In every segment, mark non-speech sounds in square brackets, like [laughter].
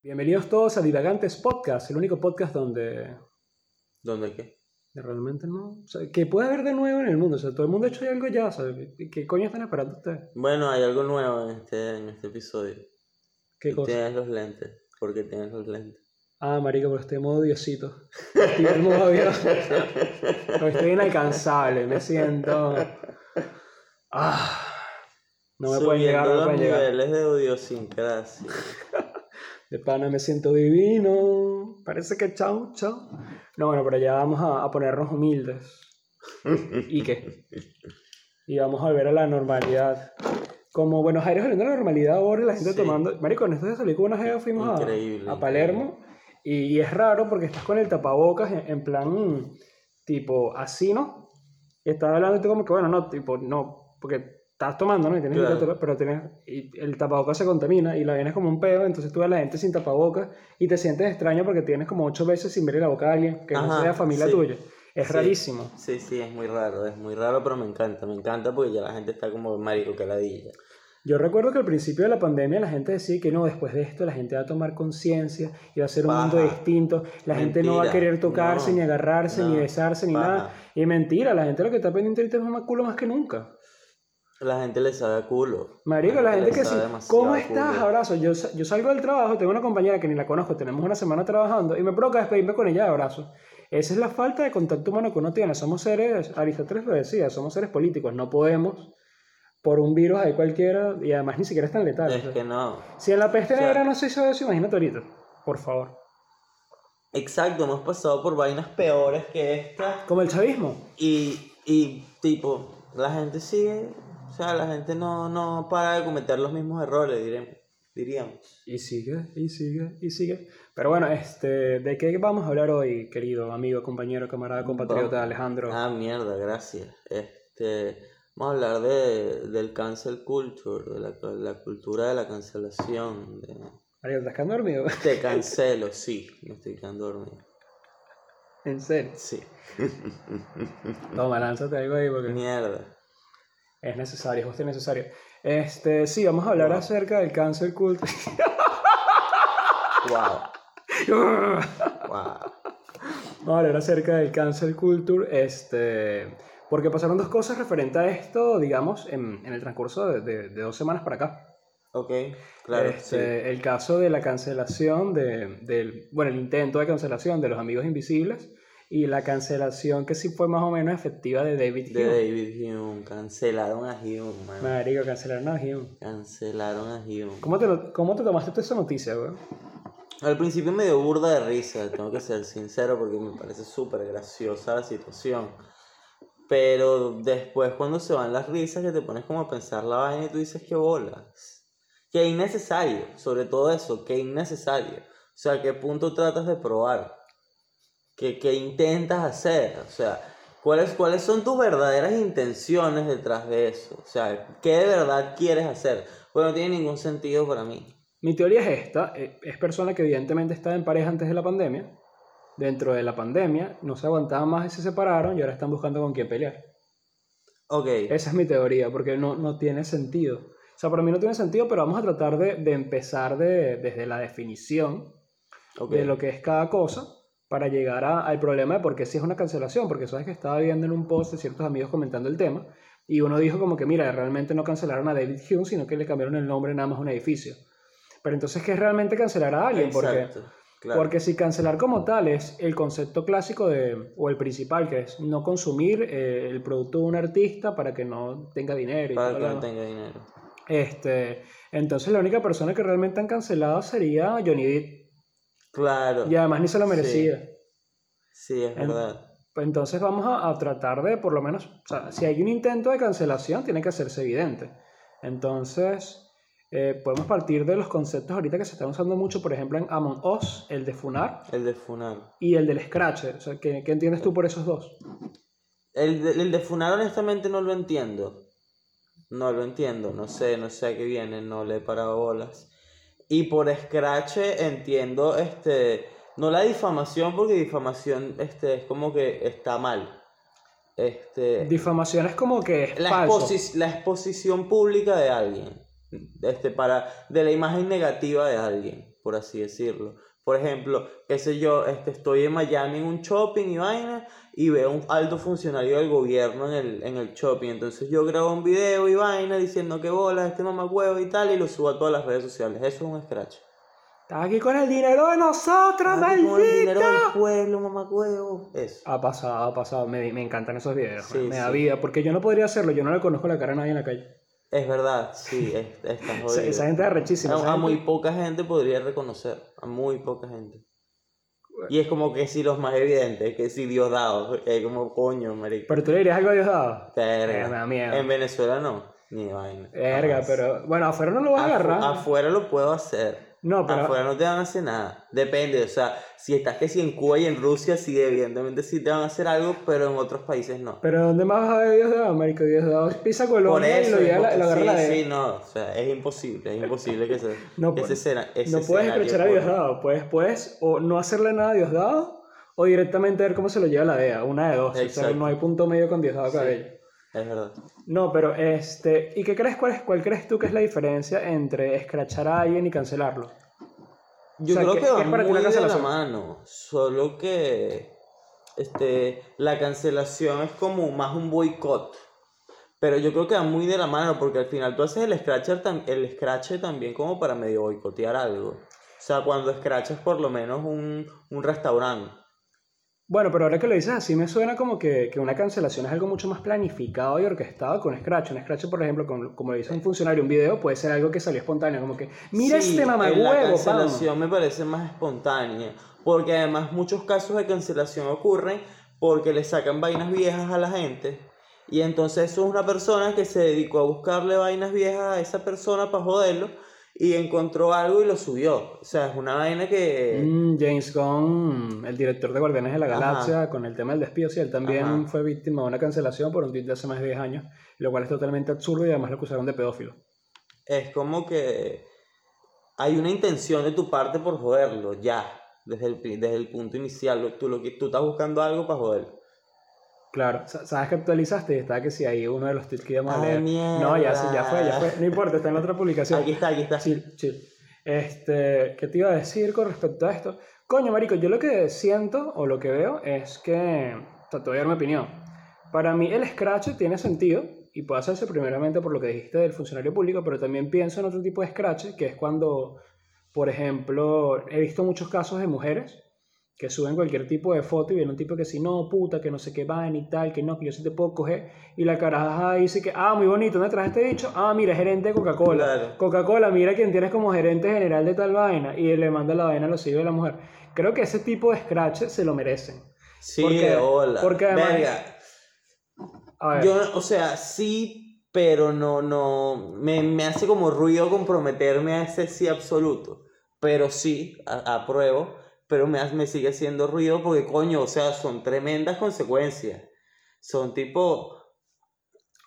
Bienvenidos todos a Divagantes Podcast, el único podcast donde ¿Dónde qué? realmente no. O sea, que puede haber de nuevo en el mundo. O sea, todo el mundo ha hecho algo ya. Sea, ¿qué coño están esperando ustedes? Bueno, hay algo nuevo en este, en este episodio. ¿Qué cosa? Tienes los lentes. ¿Por qué tienes los lentes? Ah, marico, pero estoy en modo diosito. Estoy en modo. Pero estoy inalcanzable. Me siento. Ah. No me pueden llegar, no me pueden los llegar. niveles de idiosincrasia. De pana me siento divino. Parece que chau, chau. No, bueno, pero ya vamos a, a ponernos humildes. [laughs] ¿Y qué? Y vamos a volver a la normalidad. Como Buenos Aires volviendo a la normalidad ahora, y la gente Sí. tomando. Marico, en estos días salí con una jeva, fuimos a- a, Palermo. Y, y es raro porque estás con el tapabocas en, en plan, tipo, así, ¿no? Y estás hablando y tú como que, bueno, no, tipo, no, porque estás tomando, ¿no? Y tienes Claro. tapar- pero tienes, y el tapabocas se contamina y la vienes como un pedo, entonces tú ves a la gente sin tapabocas y te sientes extraño porque tienes como ocho veces sin ver la boca a alguien que no Ajá, sea familia sí. tuya. Es Sí. rarísimo. Sí, sí, es muy raro, es muy raro, pero me encanta, me encanta porque ya la gente está como marico que ladilla. Yo recuerdo que al principio de la pandemia la gente decía que no, después de esto la gente va a tomar conciencia y va a ser un mundo Paja. distinto. La gente no va a Mentira. querer tocarse, No, ni agarrarse, ni no, besarse, ni paja. nada. Y mentira, la gente lo que está pendiente ahorita es más culo más que nunca. La gente le sabe a culo. Marico, la gente que sí. ¿Cómo estás? Abrazo. Yo, yo salgo del trabajo, tengo una compañera que ni la conozco, tenemos una semana trabajando y me provoca despedirme con ella de abrazo. Esa es la falta de contacto humano que uno tiene. Somos seres, Aristóteles lo decía, somos seres políticos. No podemos, por un virus ahí cualquiera, y además ni siquiera es tan letal. o Es sea. que no. Si en la peste O sea- negra no se hizo eso, imagínate ahorita. Por favor. Exacto, hemos pasado por vainas peores que esta. Como el chavismo. Y, y tipo, la gente sigue, o sea, la gente no, no para de cometer los mismos errores, diremos, diríamos. Y sigue, y sigue, y sigue. Pero bueno, este, ¿de qué vamos a hablar hoy, querido amigo, compañero, camarada, compatriota Alejandro? Ah, mierda, gracias. Este, vamos a hablar de, del cancel culture, de la, la cultura de la cancelación. De, ¿estás quedando dormido? te [laughs] cancelo, sí, me estoy quedando dormido. en serio. Sí, Toma, lánzate algo ahí porque mierda. Es necesario, es justo y necesario. Este, sí, vamos a hablar Wow. acerca del cancel culture. [laughs] Wow, [laughs] wow. Vamos a hablar acerca del cancel culture, este, porque pasaron dos cosas referentes a esto, digamos, en, en el transcurso de, de- de dos semanas para acá. Ok, claro, Este, El caso de la cancelación de, del, bueno, el intento de cancelación de los amigos invisibles y la cancelación que sí fue más o menos efectiva de David sí. De Hume. David Hume, cancelaron a Hume, man. Marico, cancelaron a Hume. Cancelaron a Hume. ¿Cómo te, lo- cómo te tomaste tú esa noticia, güey? Al principio me dio burda de risa, tengo que ser sincero porque me parece súper graciosa la situación. Pero después cuando se van las risas que te pones como a pensar la vaina y tú dices que bolas. Que innecesario, sobre todo eso, que innecesario. O sea, ¿qué punto tratas de probar? ¿Qué, qué intentas hacer? O sea, ¿cuáles, ¿cuáles son tus verdaderas intenciones detrás de eso? O sea, ¿qué de verdad quieres hacer? Bueno, no tiene ningún sentido para mí. Mi teoría es esta, eh, es persona que evidentemente estaba en pareja antes de la pandemia, dentro de la pandemia, no se aguantaban más y se separaron y ahora están buscando con quién pelear. Ok. Esa es mi teoría, porque no, no tiene sentido. O sea, para mí no tiene sentido, pero vamos a tratar de, de empezar de- desde la definición ok. de lo que es cada cosa para llegar a- al problema de por qué sí es una cancelación, porque sabes que estaba viendo en un post de ciertos amigos comentando el tema y uno dijo como que mira, realmente no cancelaron a David Hume, sino que le cambiaron el nombre nada más a un edificio. Pero entonces, ¿qué es realmente cancelar a alguien? Porque, claro. porque si cancelar como tal es el concepto clásico de, o el principal, que es no consumir eh, el producto de un artista para que no tenga dinero. y Para que no demás. tenga dinero. Este, entonces la única persona que realmente han cancelado sería Johnny Depp. Claro. Y además ni se lo merecía. Sí, es En- verdad. Pues entonces vamos a, a tratar de, por lo menos, o sea, si hay un intento de cancelación, tiene que hacerse evidente. Entonces, eh, podemos partir de los conceptos ahorita que se están usando mucho, por ejemplo, en Among Us, el de Funar El de Funar. y el del Scratch. O sea, ¿qué, qué entiendes tú por esos dos? El de, el de Funar honestamente no lo entiendo. No lo entiendo. No sé, no sé a qué viene. No le he parado bolas. Y por Scratch entiendo, este... No la difamación, porque difamación este, es como que está mal. Este, Difamación es como que es la, falso. exposi- la exposición pública de alguien. Este, para, de la imagen negativa de alguien, por así decirlo. Por ejemplo, qué sé yo, este, estoy en Miami en un shopping y vaina y veo un alto funcionario del gobierno en el, en el shopping. Entonces yo grabo un video y vaina diciendo que bolas, este mamacuevo y tal, y lo subo a todas las redes sociales. Eso es un scratch. Estás aquí con el dinero de nosotros, Ah, con el dinero del pueblo, mamacuevo. Eso. Ha pasado, ha pasado. Me, me encantan esos videos. Sí, me da sí. vida. Porque yo no podría hacerlo. Yo no le conozco la cara a nadie en la calle. Es verdad, sí, [laughs] es, está Esa, jodido. esa gente es arrechísima. A, a muy poca gente podría reconocer, a muy poca gente. Y es como que si los más evidentes, que si Diosdado, que es como coño, marico. Pero tú le dirías algo a Diosdado. Verga. Eh, me da miedo. En Venezuela no, ni de vaina. Verga, Jamás. pero. Bueno, afuera no lo vas a agarrar. afuera lo puedo hacer. No, pero. Afuera no te van a hacer nada. Depende, o sea, si estás que si en Cuba y en Rusia, sí, evidentemente sí te van a hacer algo, pero en otros países no. Pero ¿dónde más vas a ver Diosdado, marico? Diosdado pisa Colombia y lo, lleva la- agarra sí, la sí, de. no, o sea, es imposible, es imposible que se, [laughs] No ese No puedes escrachar a. Diosdado. Puedes, puedes o no hacerle nada a Diosdado o directamente ver cómo se lo lleva la DEA. Una de dos. O sea, Exacto. no hay punto medio con Diosdado Sí. Es verdad. No, pero este. ¿Y qué crees? Cuál, es, ¿Cuál crees tú que es la diferencia entre escrachar a alguien y cancelarlo? Yo O sea, creo ¿qué- que va para muy de la mano, solo que este, la cancelación es como más un boicot. Pero yo creo que va muy de la mano porque al final tú haces el scratcher el scratch también como para medio boicotear algo. O sea, cuando scratchas por lo menos un, un restaurante. Bueno, pero ahora que lo dices así me suena como que, que una cancelación es algo mucho más planificado y orquestado con Scratch. Un Scratch, por ejemplo, como le dice un funcionario, un video puede ser algo que salió espontáneo, como que, mira Sí, este La mamagüevo, pam". cancelación me parece más espontánea. Porque además muchos casos de cancelación ocurren porque le sacan vainas viejas a la gente. Y entonces eso es una persona que se dedicó a buscarle vainas viejas a esa persona para joderlo. Y encontró algo y lo subió. O sea, es una vaina que... Mm, James Gunn, el director de Guardianes de la Ajá. Galaxia, con el tema del despido, sí, él también Ajá. fue víctima de una cancelación por un tweet de hace más de 10 años, lo cual es totalmente absurdo y además lo acusaron de pedófilo. Es como que hay una intención de tu parte por joderlo, ya. Desde el, desde el punto inicial. Tú, lo tú estás buscando algo para joderlo. Claro, sa- sabes que actualizaste y está que si hay uno de los tweets que íbamos a leer. No, ya, sí, ya fue, ya fue. No importa, está en la otra publicación. Aquí está, aquí está. Chill, chill. Este, ¿qué te iba a decir con respecto a esto? Coño, marico, yo lo que siento o lo que veo es que, o sea, te voy a dar mi opinión. Para mí el scratch tiene sentido y puede hacerse primeramente por lo que dijiste del funcionario público, pero también pienso en otro tipo de scratch, que es cuando, por ejemplo, he visto muchos casos de mujeres que suben cualquier tipo de foto y viene un tipo que si no, puta, que no sé qué van y tal, que no, que yo sí te puedo coger. Y la caraja dice que, ah, muy bonito, ¿dónde traes este bicho? Ah, mira, es gerente de Coca-Cola. Claro. Coca-Cola, mira quién tienes como gerente general de tal vaina. Y le manda la vaina a los hijos de la mujer. Creo que ese tipo de scratch se lo merecen. Sí, Porque- hola. porque además- Verga, A ver, Yo, o sea, sí, pero no, no. Me, me hace como ruido comprometerme a ese sí absoluto. Pero sí, apruebo. Pero me, me sigue haciendo ruido porque, coño, o sea, son tremendas consecuencias. Son tipo.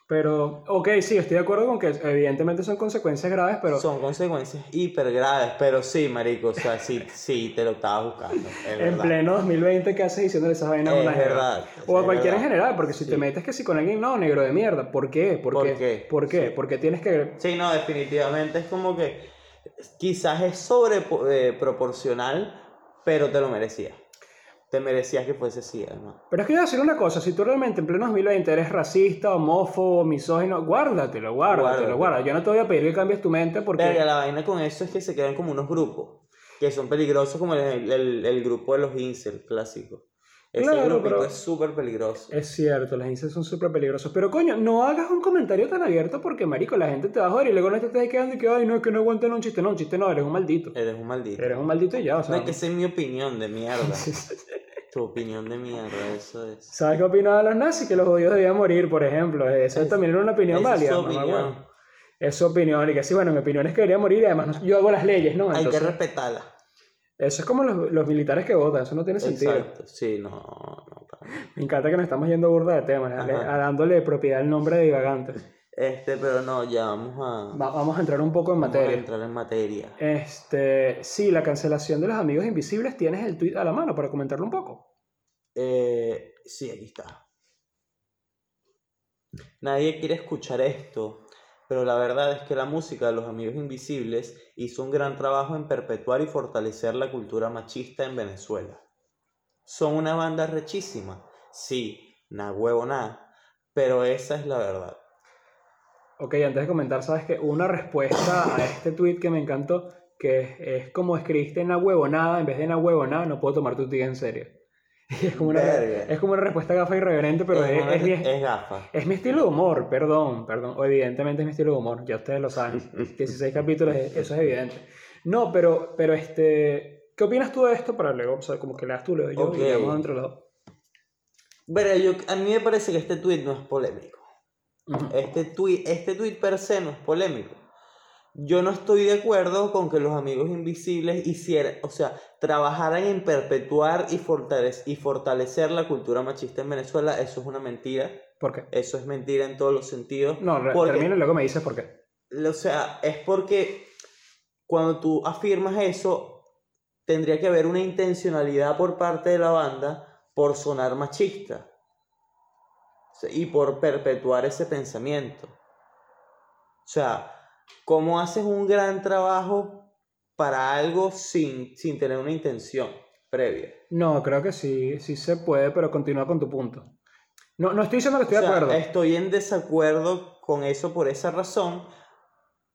pero, ok, sí, estoy de acuerdo con que evidentemente son consecuencias graves, pero Son consecuencias hiper graves. Pero sí, marico, o sea, sí, [laughs] sí, te lo estaba buscando. Es en verdad. pleno 2020, ¿qué haces diciéndole esas vainas a Es una jeva? verdad, O a cualquiera en general, porque si Sí. te metes que si con alguien, no, negro de mierda. ¿Por qué? ¿Por, ¿Por qué? qué? ¿Por qué? Sí. Porque tienes que... Sí, no, definitivamente es como que quizás es sobre eh, proporcional, pero te lo merecías. Te merecías que fuese así, además. Pero es que yo voy a decir una cosa, si tú realmente en pleno 2020 eres racista, homófobo, misógino, guárdatelo, guárdatelo, Guárdatelo. guárdatelo. Yo no te voy a pedir que cambies tu mente porque... Verga, la vaina con eso es que se quedan como unos grupos que son peligrosos, como el, el, el grupo de los incel clásico. Ese Claro, es súper peligroso. Es cierto, las incels son súper peligrosos. Pero coño, no hagas un comentario tan abierto porque, marico, la gente te va a joder y luego no te estás quedando y que, ay, no, es que no aguantan un chiste. No, un chiste no, eres un maldito. Eres un maldito. Eres un maldito y ya, o sea... No es que esa es mi opinión de mierda. [laughs] tu opinión de mierda, eso es. ¿Sabes qué opinaban los nazis? Que los judíos debían morir, por ejemplo. Eso Es- también era una opinión es válida. su opinión. Es su opinión. Y que sí, bueno, mi opinión es que debería morir y además no- yo hago las leyes, ¿no? Hay que respetarla. Eso es como los, los militares que votan, eso no tiene sentido. Exacto. Sí, no, no. para. Me encanta que nos estamos yendo burda de temas, a- dándole propiedad al nombre de divagantes. Este, pero no, ya vamos a, Va- vamos a entrar un poco en vamos a materia. entrar en materia. Este, sí, la cancelación de los amigos invisibles, tienes el tweet a la mano para comentarlo un poco. Eh, sí, aquí está. Nadie quiere escuchar esto, pero la verdad es que la música de los Amigos Invisibles hizo un gran trabajo en perpetuar y fortalecer la cultura machista en Venezuela. Son una banda rechísima, sí, na huevo nada, pero esa es la verdad. Ok, antes de comentar, sabes que una respuesta a este tweet que me encantó, que es, como escribiste na huevo nada, en vez de na huevo nada, no puedo tomar tu tía en serio. [laughs] Es como, una, es como una respuesta gafa irreverente, pero es, es, es, gafa. Es mi estilo de humor, perdón, perdón. O evidentemente es mi estilo de humor, ya ustedes lo saben. [laughs] 16 capítulos, eso es evidente. No, pero, pero este, ¿qué opinas tú de esto para luego? O sea, como que leas tú, leo yo y vamos entre los dos. yo, a mí me parece que este tweet no es polémico. este, tweet, este tweet per se no es polémico yo no estoy de acuerdo con que los amigos invisibles hicieran, o sea, trabajaran en perpetuar y, y fortalecer la cultura machista en Venezuela. Eso es una mentira. ¿Por qué? Eso es mentira en todos los sentidos. No, termino y luego me dices por qué. O sea, es porque cuando tú afirmas eso, tendría que haber una intencionalidad por parte de la banda por sonar machista y por perpetuar ese pensamiento. O sea, ¿Cómo haces un gran trabajo para algo sin, sin tener una intención previa? No, creo que sí, sí se puede, pero continúa con tu punto. No, no estoy diciendo que estoy de acuerdo. Estoy en desacuerdo con eso por esa razón,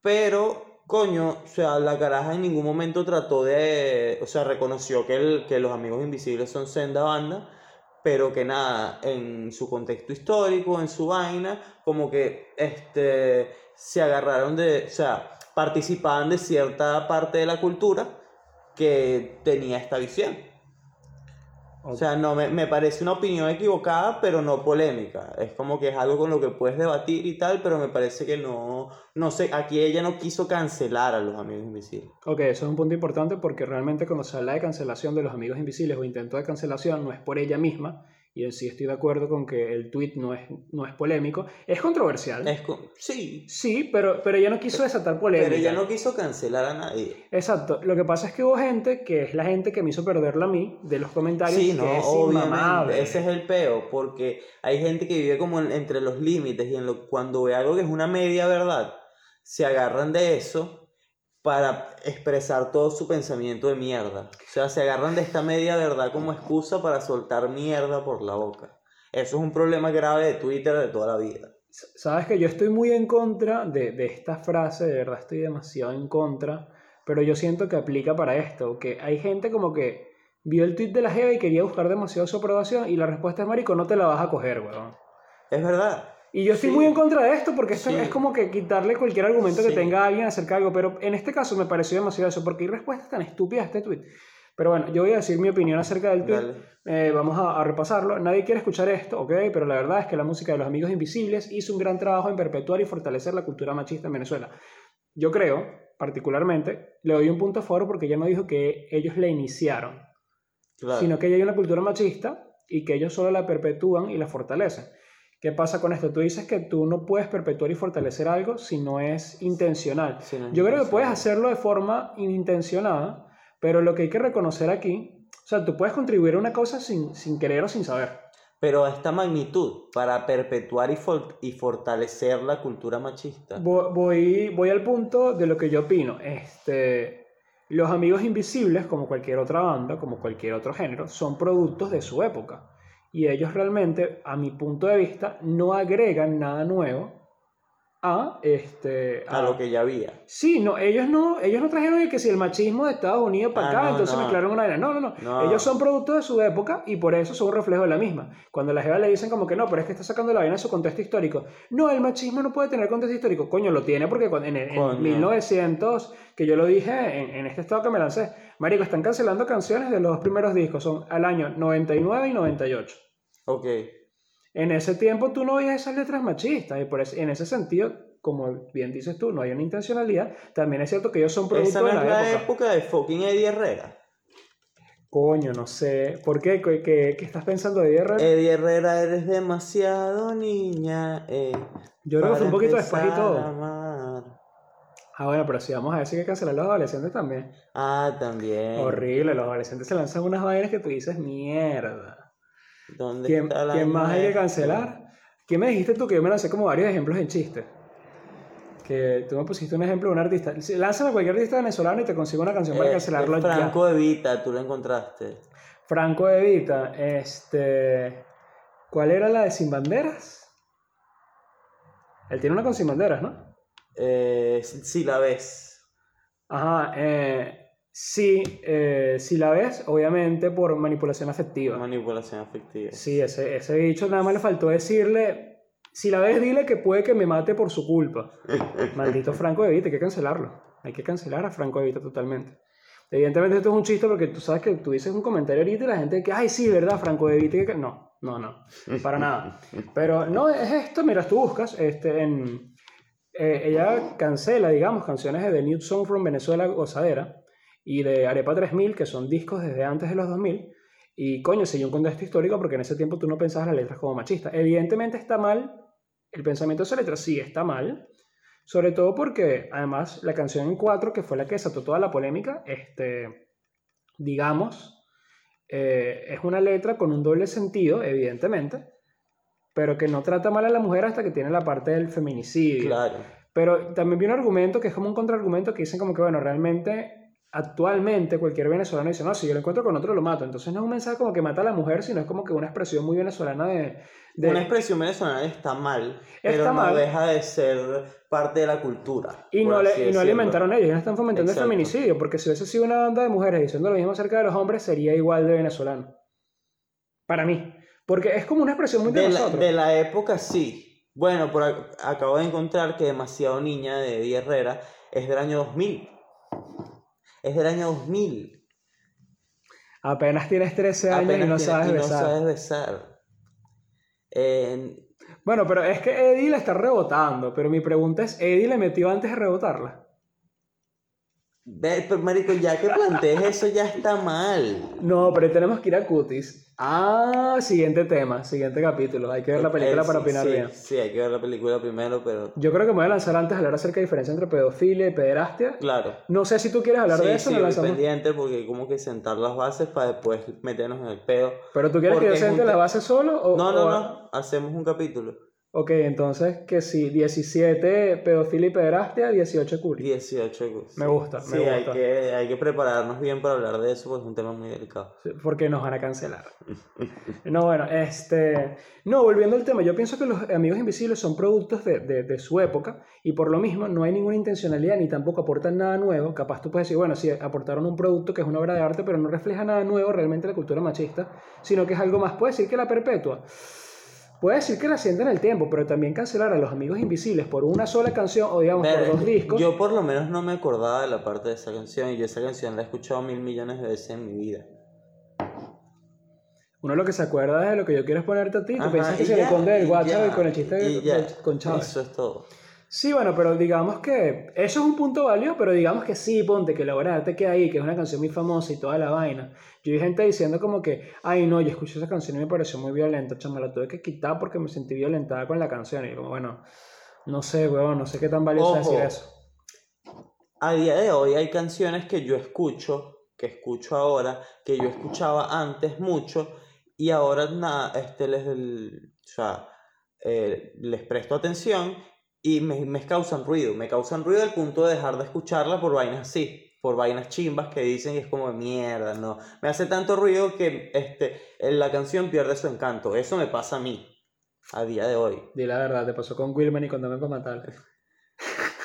pero, coño, o sea, la caraja en ningún momento trató de, o sea, reconoció que, el, que los amigos invisibles son senda banda, pero que nada, en su contexto histórico, en su vaina, como que, este se agarraron de, o sea, participaban de cierta parte de la cultura que tenía esta visión. O sea, no me, me, parece una opinión equivocada, pero no polémica. Es como que es algo con lo que puedes debatir y tal, pero me parece que no, no sé, aquí ella no quiso cancelar a los amigos invisibles. Ok, eso es un punto importante porque realmente cuando se habla de cancelación de los amigos invisibles o intento de cancelación no es por ella misma, y en sí estoy de acuerdo con que el tweet no es, no es polémico. Es controversial. Es sí. Sí, pero, pero ella no quiso desatar polémica. Pero ella no quiso cancelar a nadie. Exacto. Lo que pasa es que hubo gente, que es la gente que me hizo perderla a mí, de los comentarios, sí, no, obviamente. Ese es el peo, porque hay gente que vive como entre los límites y en lo, cuando ve algo que es una media verdad, se agarran de eso para expresar todo su pensamiento de mierda. O sea, se agarran de esta media verdad como excusa para soltar mierda por la boca. Eso es un problema grave de Twitter de toda la vida. Sabes que yo estoy muy en contra de, de esta frase, de verdad estoy demasiado en contra, pero yo siento que aplica para esto, que hay gente como que vio el tweet de la Jeva y quería buscar demasiado su aprobación y la respuesta es, marico, no te la vas a coger, weón. Es verdad. Y yo estoy muy en contra de esto porque esto es como que quitarle cualquier argumento que tenga alguien acerca de algo, pero en este caso me pareció demasiado eso, porque hay respuestas tan estúpidas a este tweet. Pero bueno, yo voy a decir mi opinión acerca del tweet. Eh, vamos a, repasarlo. Nadie quiere escuchar esto, ¿ok? Pero la verdad es que la música de los Amigos Invisibles hizo un gran trabajo en perpetuar y fortalecer la cultura machista en Venezuela. Yo creo, particularmente, le doy un punto a favor porque ella no dijo que ellos la iniciaron, sino que hay una cultura machista y que ellos solo la perpetúan y la fortalecen. ¿Qué pasa con esto? Tú dices que tú no puedes perpetuar y fortalecer algo si no es intencional. Yo creo que puedes hacerlo de forma inintencionada, pero lo que hay que reconocer aquí, o sea, tú puedes contribuir a una cosa sin, sin querer o sin saber. Pero a esta magnitud, para perpetuar y, y fortalecer la cultura machista. Voy, voy, al punto de lo que yo opino. Este, los amigos invisibles, como cualquier otra banda, como cualquier otro género, son productos de su época y ellos realmente, a mi punto de vista, no agregan nada nuevo a este a, lo que ya había. Sí, no, ellos no, ellos no trajeron que si el machismo de Estados Unidos para ah, acá, entonces me mezclaron una era. No, no, no, Ellos son productos de su época y por eso son un reflejo de la misma. Cuando las Jeva le dicen como que no, pero es que está sacando la vaina de su contexto histórico. No, el machismo no puede tener contexto histórico. Coño, lo tiene porque en, en, 1900, que yo lo dije en, en este estado que me lancé, Marico, están cancelando canciones de los dos primeros discos, son al año 99 y 98. Ok. En ese tiempo tú no veías esas letras machistas y por en ese sentido, como bien dices tú, no hay una intencionalidad. También es cierto que ellos son productos de la, es la época. de fucking Eddie Herrera. Coño, no sé. ¿Por qué? ¿Qué, qué, estás pensando de Eddie Herrera? Eddie Herrera, eres demasiado niña. Eh, Yo creo que fue un poquito después y todo. Ah, bueno, pero si vamos a decir que cancelar a los adolescentes también. Ah, también. Horrible, los adolescentes se lanzan unas vainas que tú dices, mierda. ¿Quién, ¿quién más hay que cancelar? ¿Quién me dijiste tú que yo me lancé como varios ejemplos en chistes? Que tú me pusiste un ejemplo de un artista. Lánzame a cualquier artista venezolano y te consigo una canción para Eh, cancelarlo eh, ya. Franco Evita, tú lo encontraste. Franco Evita, este. ¿Cuál era la de Sin Banderas? Él tiene una con Sin Banderas, ¿no? Eh, si la ves. Ajá, eh, sí, eh, si la ves, obviamente por manipulación afectiva. Manipulación afectiva. Sí, ese, ese bicho nada más le faltó decirle, si la ves, dile que puede que me mate por su culpa. [laughs] Maldito Franco de Vita, hay que cancelarlo. Hay que cancelar a Franco de Vita totalmente. Evidentemente esto es un chiste porque tú sabes que tú dices un comentario ahorita y la gente que, ay, sí, ¿verdad? Franco de Vita. que- No, no, no, para nada. [laughs] Pero no, es esto, mira, tú buscas, este, en... eh, ella cancela, digamos, canciones de New Song from Venezuela, Gozadera, y de Arepa 3000, que son discos desde antes de los 2000, y coño, siguió un contexto histórico porque en ese tiempo tú no pensabas las letras como machistas. Evidentemente está mal, el pensamiento de esa letra sí está mal, sobre todo porque además la canción en cuatro, que fue la que desató toda la polémica, este, digamos, eh, es una letra con un doble sentido, evidentemente, pero que no trata mal a la mujer hasta que tiene la parte del feminicidio. Claro. Pero también vi un argumento que es como un contraargumento que dicen como que, bueno, realmente, actualmente cualquier venezolano dice, no, si yo lo encuentro con otro lo mato. Entonces no es un mensaje como que mata a la mujer, sino es como que una expresión muy venezolana de... de- Una expresión venezolana está mal, Está pero no mal. deja de ser parte de la cultura. y no, le- y no alimentaron ellos, ellos no están fomentando Exacto. el feminicidio, porque si hubiese sido una banda de mujeres diciendo lo mismo acerca de los hombres, sería igual de venezolano. Para mí. Porque es como una expresión muy de, De la, nosotros. de la época sí. Bueno, por ac- acabo de encontrar que Demasiado Niña de Eddie Herrera es del año 2000. Es del año 2000. Apenas tienes 13 años y no tiene- sabes y no besar. sabes besar. Eh, Bueno, pero es que Eddie la está rebotando, pero mi pregunta es, ¿Eddie le metió antes de rebotarla? Ve, pero, marico, ya que plantees eso ya está mal. No, pero tenemos que ir a Cutis. Ah, siguiente tema, siguiente capítulo. Hay que ver la película para opinar sí, bien. Sí, hay que ver la película primero, pero Yo creo que me voy a lanzar antes a hablar acerca de la diferencia entre pedofilia y pederastia. claro. No sé si tú quieres hablar sí, de eso, sí, lanzamos. pendiente porque hay como que sentar las bases para después meternos en el pedo. Pero tú quieres que yo un siente la te- base solo o No, o- no, no, hacemos un capítulo. Ok, entonces que si 17 pedofilia y pederastia, 18 culi. 18. sí. Me gusta, me Sí, Hay, gusta. que, hay que prepararnos bien para hablar de eso porque es un tema muy delicado. Porque nos van a cancelar. No, bueno, este... No, volviendo al tema, yo pienso que los amigos invisibles son productos de, de, de su época y por lo mismo no hay ninguna intencionalidad ni tampoco aportan nada nuevo. Capaz tú puedes decir, bueno, sí, aportaron un producto que es una obra de arte, pero no refleja nada nuevo realmente en la cultura machista, sino que es algo más. Puede decir que la perpetua. Puede decir que la sienta en el tiempo, pero también cancelar a los amigos invisibles por una sola canción o digamos Ver, por dos discos. Yo por lo menos no me acordaba de la parte de esa canción y yo esa canción la he escuchado mil millones de veces en mi vida. Uno lo que se acuerda es de lo que yo quiero es ponerte a ti. Tú Ajá, piensas que se le ya, conde el WhatsApp y con el chiste de- con Chávez. Eso es todo. Sí, bueno, pero digamos que eso es un punto válido, pero digamos que sí, ponte que de arte queda ahí, que es una canción muy famosa y toda la vaina. Yo vi gente diciendo como que, ay no, yo escuché esa canción y me pareció muy violenta, chama, la tuve que quitar porque me sentí violentada con la canción. Y yo como, bueno, no sé, weón, no sé qué tan valioso es decir eso. A día de hoy hay canciones que yo escucho, que escucho ahora, que yo escuchaba antes mucho y ahora nada, este les, el- o sea, eh, les presto atención y me, me causan ruido. Me causan ruido al punto de dejar de escucharla por vainas así, por vainas chimbas que dicen y es como mierda, no. Me hace tanto ruido que este, la canción pierde su encanto. Eso me pasa a mí, a día de hoy. Di la verdad, te pasó con Wilman y con Dame para matar. [laughs]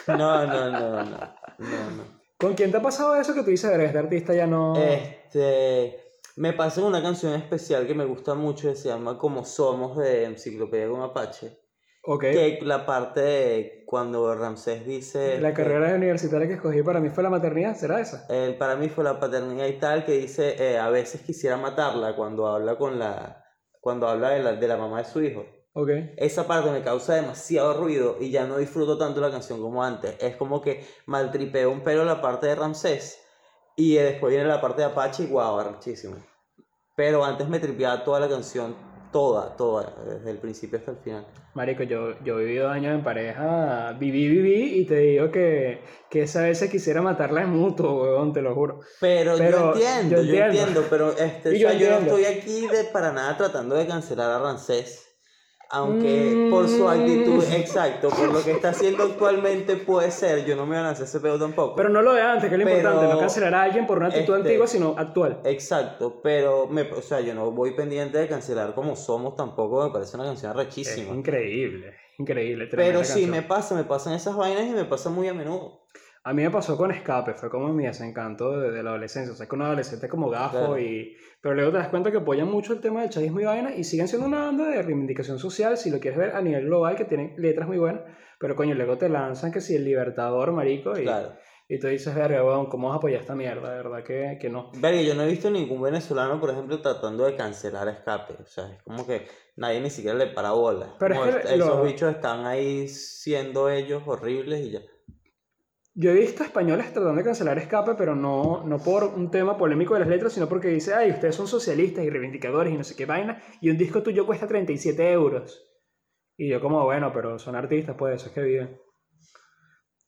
No, no, no, no, no, no. ¿Con quién te ha pasado eso que tú dices, "Verga, este artista ya no... Este, me pasa una canción especial que me gusta mucho que se llama Como Somos de Enciclopedia con Apache. Ok. Que la parte de cuando Ramsés dice... La carrera universitaria que escogí para mí fue la maternidad, ¿será esa? él para mí fue la paternidad y tal, que dice, eh, a veces quisiera matarla cuando habla con la... Cuando habla de la, de la mamá de su hijo. Ok. Esa parte me causa demasiado ruido y ya no disfruto tanto la canción como antes. Es como que maltripeo un pelo la parte de Ramsés y después viene la parte de Apache y guau, arrechísimo. Pero antes me tripeaba toda la canción, toda, toda, desde el principio hasta el final. Marico, yo, yo viví dos años en pareja, viví, viví, y te digo que, que esa vez quisiera matarla en mutuo, weón, te lo juro. Pero, Pero yo entiendo, yo yo entiendo, pero este, yo o sea, yo no estoy aquí de, para nada tratando de cancelar a Ramsés. Aunque por su Mm. actitud, exacto, por lo que está haciendo actualmente puede ser, yo no me voy a lanzar ese pedo tampoco. Pero no lo de antes, que es lo Pero, importante, no cancelar a alguien por una actitud este, antigua, sino actual. Exacto, pero me, o sea, yo no voy pendiente de cancelar como somos tampoco, me parece una canción Es rechísima. increíble, increíble. Pero sí canción. me pasa, me pasan esas vainas y me pasa muy a menudo. A mí me pasó con Escape, fue como mi desencanto de, de la adolescencia. O sea, es que un adolescente es como gafo Claro. y... Pero luego te das cuenta que apoyan mucho el tema del chavismo y vaina y siguen siendo una banda de reivindicación social, si lo quieres ver a nivel global, que tienen letras muy buenas. Pero coño, luego te lanzan que si el Libertador, marico, y, Claro. y tú dices, verga, weón, ¿cómo vas a apoyar esta mierda? De verdad que, que no. Verga, yo no he visto ningún venezolano, por ejemplo, tratando de cancelar escape. O sea, es como que nadie ni siquiera le para bola. Pero es Como que est- esos lo- bichos están ahí siendo ellos horribles y ya. Yo he visto españoles tratando de cancelar Escape, pero no, no por un tema polémico de las letras, sino porque dice, ay, ustedes son socialistas y reivindicadores y no sé qué vaina, y un disco tuyo cuesta 37 euros. Y yo como, bueno, pero son artistas, pues eso es que viven.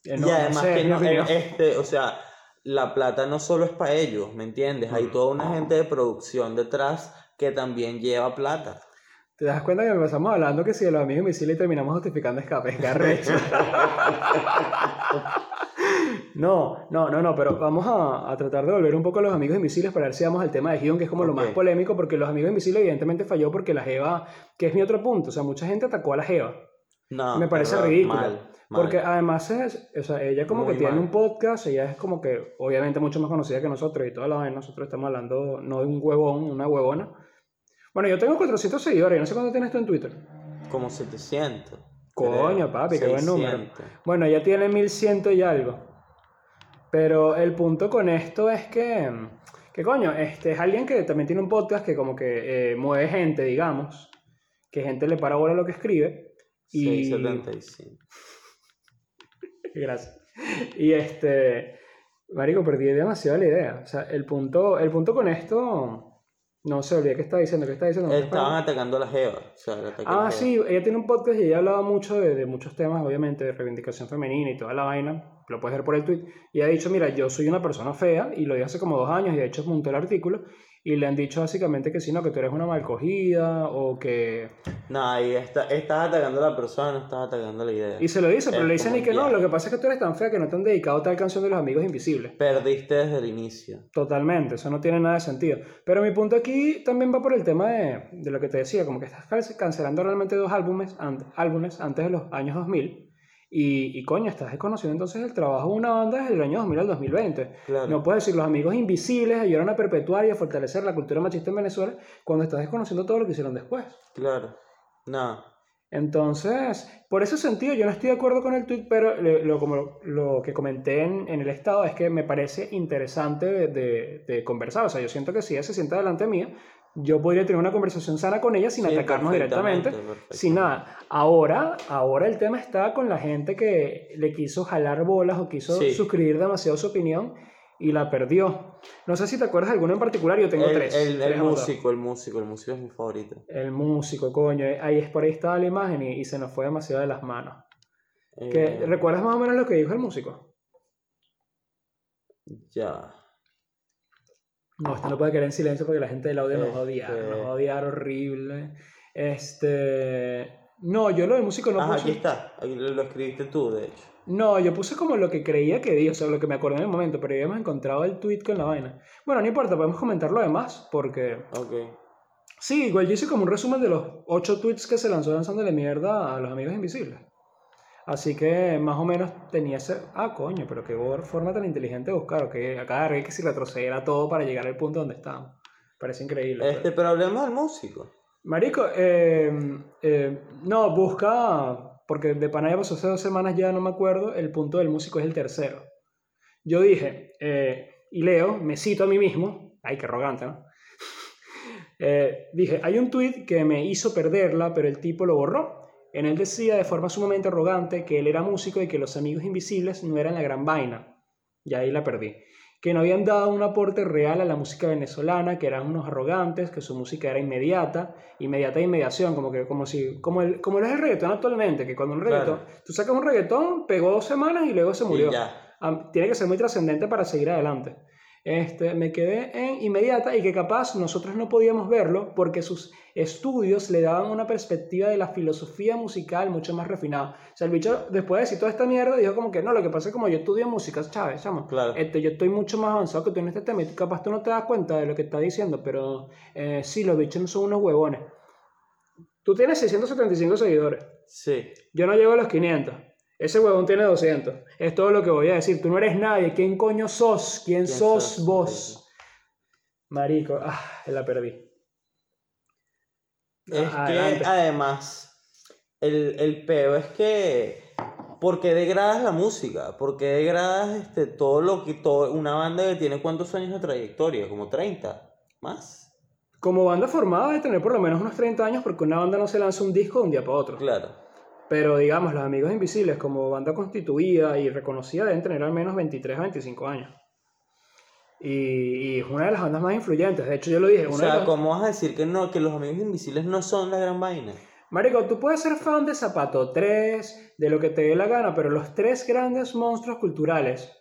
Eh, no- y no además sé, que no, eh, opinión. este, o sea, la plata no solo es para ellos, ¿me entiendes? Hay toda una gente de producción detrás que también lleva plata. Te das cuenta que empezamos hablando que si de los amigos invisibles y terminamos justificando Escape, qué. [laughs] [laughs] No, no, no, no, pero vamos a, a tratar de volver un poco a los amigos invisibles para ver si vamos al tema de Gion, que es como lo más polémico, porque los amigos invisibles evidentemente falló porque la Jeva, que es mi otro punto, o sea, mucha gente atacó a la Jeva. No, Me parece ridículo. mal, mal. Porque además es, o sea, ella como Muy que tiene un podcast, ella es como que obviamente mucho más conocida que nosotros y toda la vaina, nosotros estamos hablando no de un huevón, una huevona. Bueno, yo tengo 400 seguidores, yo no sé cuánto tienes tú en Twitter. Como 700. Coño, creo. papi, qué buen número. 600. Bueno, ella tiene 1100 y algo. Pero el punto con esto es que, que coño, este es alguien que también tiene un podcast que como que eh, mueve gente, digamos, que gente le para bola lo que escribe. Y... 675. [laughs] Gracias. Y este, Marico, perdí demasiado la idea. O sea, el punto, el punto con esto, no sé, olvidé qué estaba diciendo, qué estaba diciendo. Estaban atacando a la Jeva. O sea, la Ah, Jeva. sí, ella tiene un podcast y ella hablaba mucho de, de muchos temas, obviamente, de reivindicación femenina y toda la vaina. Lo puedes ver por el tweet. Y ha dicho, mira, yo soy una persona fea, y lo dijo hace como dos años, y de hecho montó el artículo, y le han dicho básicamente que sí, no, que tú eres una mal cogida, o que... No, ahí está, estás atacando a la persona, no estás atacando a la idea. Y se lo dice, pero Es le dicen y que no, lo que pasa es que tú eres tan fea que no te han dedicado tal canción de los amigos invisibles. Perdiste desde el inicio. Totalmente, eso no tiene nada de sentido. Pero mi punto aquí también va por el tema de, de lo que te decía, como que estás cance- cancelando realmente dos álbumes, an- álbumes antes de los años 2000 y, y coño, estás desconociendo entonces el trabajo de una banda desde el año 2000 al 2020. Claro. No puedes decir los amigos invisibles ayudaron a perpetuar y a fortalecer la cultura machista en Venezuela cuando estás desconociendo todo lo que hicieron después. Claro. No. Entonces, por ese sentido, yo no estoy de acuerdo con el tweet, pero lo, como lo, lo que comenté en, en el estado es que me parece interesante de, de- de conversar. O sea, yo siento que si ella se sienta delante mía, yo podría tener una conversación sana con ella sin Sí, atacarnos directamente, perfectamente, sin nada. Ahora, ahora el tema está con la gente que le quiso jalar bolas o quiso Sí. suscribir demasiado su opinión y la perdió. No sé si te acuerdas de alguno en particular, yo tengo El, tres. el, tres músico, el músico, el músico es mi favorito. El músico, coño. Ahí es por ahí estaba la imagen y, y se nos fue demasiado de las manos. ¿Qué- Eh, ¿Recuerdas más o menos lo que dijo el músico? ya. No, esto no puede quedar en silencio porque la gente del audio nos va a odiar. Este- Nos va a odiar horrible. Este. No, yo lo del músico no puse. aquí está. Aquí lo escribiste tú, de hecho. No, yo puse como lo que creía que di, o sea, lo que me acordé en el momento, pero ya hemos encontrado el tweet con la vaina. Bueno, no importa, podemos comentar lo demás, porque. Ok. Sí, igual yo hice como un resumen de los ocho tweets que se lanzó lanzándole mierda a los amigos invisibles. Así que más o menos tenía ese. Ah, coño, pero qué forma tan inteligente de buscar. Que acá de que si retroceder a todo para llegar al punto donde estábamos. Parece increíble. Este, pero hablemos del músico. Marico, eh, eh, no, busca. Porque de Panaya pasó hace dos semanas ya, no me acuerdo. El punto del músico es el tercero. Yo dije, eh, y leo, me cito a mí mismo. Ay, qué arrogante, ¿no? [laughs] Eh, dije, hay un tweet que me hizo perderla, pero el tipo lo borró. En él decía de forma sumamente arrogante que él era músico y que los amigos invisibles no eran la gran vaina. Y ahí la perdí. Que no habían dado un aporte real a la música venezolana, que eran unos arrogantes, que su música era inmediata, inmediata e inmediación, como que como si como el como lo es el reggaetón actualmente, que cuando un Claro. reggaetón, tú sacas un reggaetón, pegó dos semanas y luego se murió. Am- tiene que ser muy trascendente para seguir adelante. Este, me quedé en inmediata y que capaz nosotros no podíamos verlo porque sus estudios le daban una perspectiva de la filosofía musical mucho más refinada. O sea, el bicho, después de decir toda esta mierda, dijo como que no, lo que pasa es como yo estudio música, Chávez, chamo. Claro. Este, yo estoy mucho más avanzado que tú en este tema y tú capaz tú no te das cuenta de lo que está diciendo, pero eh, sí, los bichos no son unos huevones. Tú tienes 675 seguidores. Sí. Yo no llego a los 500. Ese huevón tiene 200. Es todo lo que voy a decir. Tú no eres nadie. ¿Quién coño sos? ¿Quién, ¿Quién sos, sos? vos? Marico. Ah, la perdí. Es Ah, que adelante. además, el, el peo es que. ¿Por qué degradas la música? ¿Por qué degradas este, todo lo que. Todo, una banda que tiene cuántos años de trayectoria? ¿Como 30? ¿Más? Como banda formada debe tener por lo menos unos 30 años porque una banda no se lanza un disco de un día para otro. Claro. Pero digamos, los Amigos Invisibles como banda constituida y reconocida deben tener al menos 23 a 25 años. Y, y es una de las bandas más influyentes. De hecho, yo lo dije. O sea, las- ¿cómo vas a decir que no? Que los amigos invisibles no son la gran vaina. Marico, tú puedes ser fan de Zapato 3, de lo que te dé la gana, pero los tres grandes monstruos culturales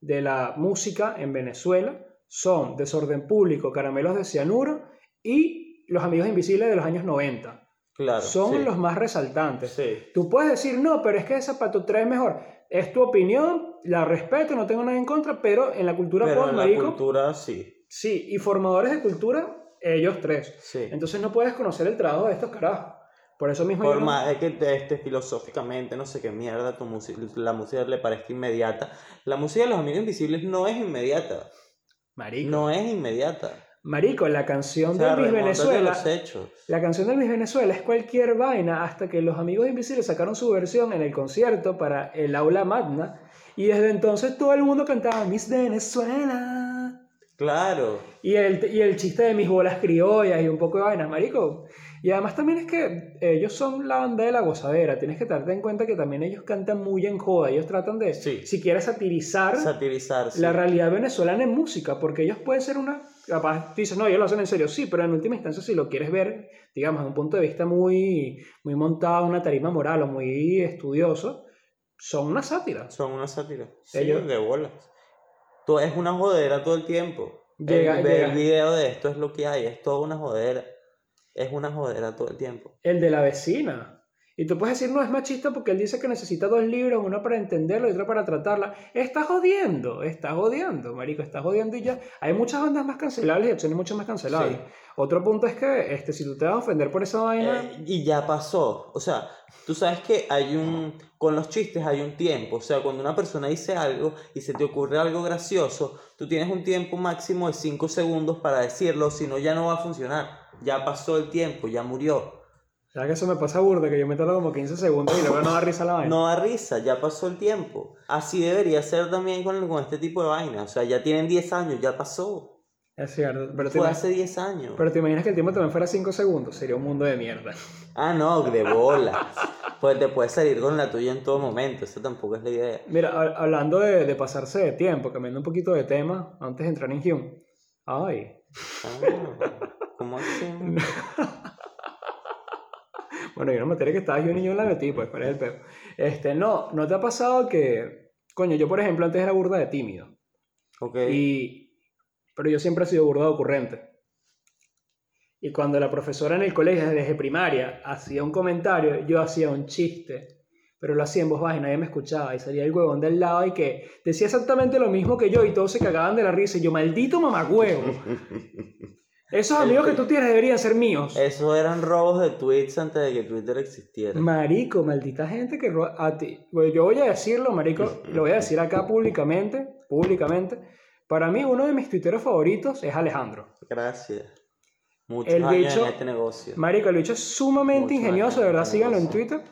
de la música en Venezuela son Desorden Público, Caramelos de Cianuro y Los Amigos Invisibles de los años 90. Claro. son sí. los más resaltantes. Sí. Tú puedes decir, no, pero es que Zapato 3 es mejor. Es tu opinión, la respeto, no tengo nada en contra, pero en la cultura Pero pop, en la marico, cultura sí. sí, y formadores de cultura, ellos tres. Sí. Entonces no puedes conocer el trabajo de estos carajos. Por eso mismo yo Por no- más de que te- este, filosóficamente, no sé qué mierda, tu la música le parezca inmediata. La música de los amigos invisibles no es inmediata. Marico. No es inmediata. Marico, la canción de a Venezuela. La canción de Luis Venezuela es cualquier vaina hasta que los amigos invisibles sacaron su versión en el concierto para el aula magna. Y desde entonces todo el mundo cantaba Miss Venezuela. Claro. Y el, y el chiste de mis bolas criollas y un poco de vainas, marico. Y además también es que ellos son la banda de la gozadera. Tienes que darte en cuenta que también ellos cantan muy en joda. Ellos tratan de, Sí. si quieres, satirizar Satirizar. sí. la realidad venezolana en música. Porque ellos pueden ser una... Capaz, dices, no, ellos lo hacen en serio. Sí, pero en última instancia, si lo quieres ver, digamos, desde un punto de vista muy, muy montado, una tarima moral o muy estudioso, son una sátira. Son una sátira. Sí, Ellos- de bolas. Todo, es una jodera todo el tiempo. Llega- el, llega. el video de esto es lo que hay. Es toda una jodera. Es una jodera todo el tiempo. El de la vecina. Y tú puedes decir, no es machista porque él dice que necesita dos libros, uno para entenderlo y otro para tratarla. Está jodiendo, está jodiendo, marico, está jodiendo y ya. Hay muchas bandas más cancelables y opciones mucho más cancelables. Sí. Otro punto es que este, si tú te vas a ofender por esa vaina, Eh, y ya pasó. O sea, tú sabes que hay un. Con los chistes hay un tiempo. O sea, cuando una persona dice algo y se te ocurre algo gracioso, tú tienes un tiempo máximo de 5 segundos para decirlo, si no, ya no va a funcionar. Ya pasó el tiempo, ya murió. Ya que eso me pasa burda, que yo me tardo como 15 segundos y luego no da risa la vaina. No da risa, ya pasó el tiempo. Así debería ser también con, con este tipo de vainas. O sea, ya tienen 10 años, ya pasó. Es cierto, pero Fue hace 10 años. pero te imaginas que el tiempo también fuera 5 segundos, sería un mundo de mierda. Ah, no, de bolas. pues te puedes salir con la tuya en todo momento. Esa tampoco es la idea. Mira, ha- hablando de, de pasarse de tiempo, cambiando un poquito de tema, antes de entrar en Hume. Ay, Ah, ¿Cómo así? [laughs] Bueno, yo me enteré que estabas yo niño la metí, pues, ¿cuál es el peo? Este, no, ¿no te ha pasado que, coño, yo por ejemplo antes era burda de tímido, Ok. y, pero yo siempre he sido burda de ocurrente. Y cuando la profesora en el colegio, desde primaria, hacía un comentario, yo hacía un chiste, pero lo hacía en voz baja y nadie me escuchaba, y salía el huevón del lado y que decía exactamente lo mismo que yo, y todos se cagaban de la risa, y yo, maldito mamagüevo, [laughs] esos El- amigos que tú tienes deberían ser míos. Esos eran robos de tweets antes de que Twitter existiera. Marico, maldita gente que roba a ti. Bueno, yo voy a decirlo, marico, lo voy a decir acá públicamente, públicamente. Para mí uno de mis tuiteros favoritos es Alejandro. Gracias. Muchos El años bicho- en este negocio. Marico, el bicho es sumamente ingenioso, de verdad, síganlo en. Twitter.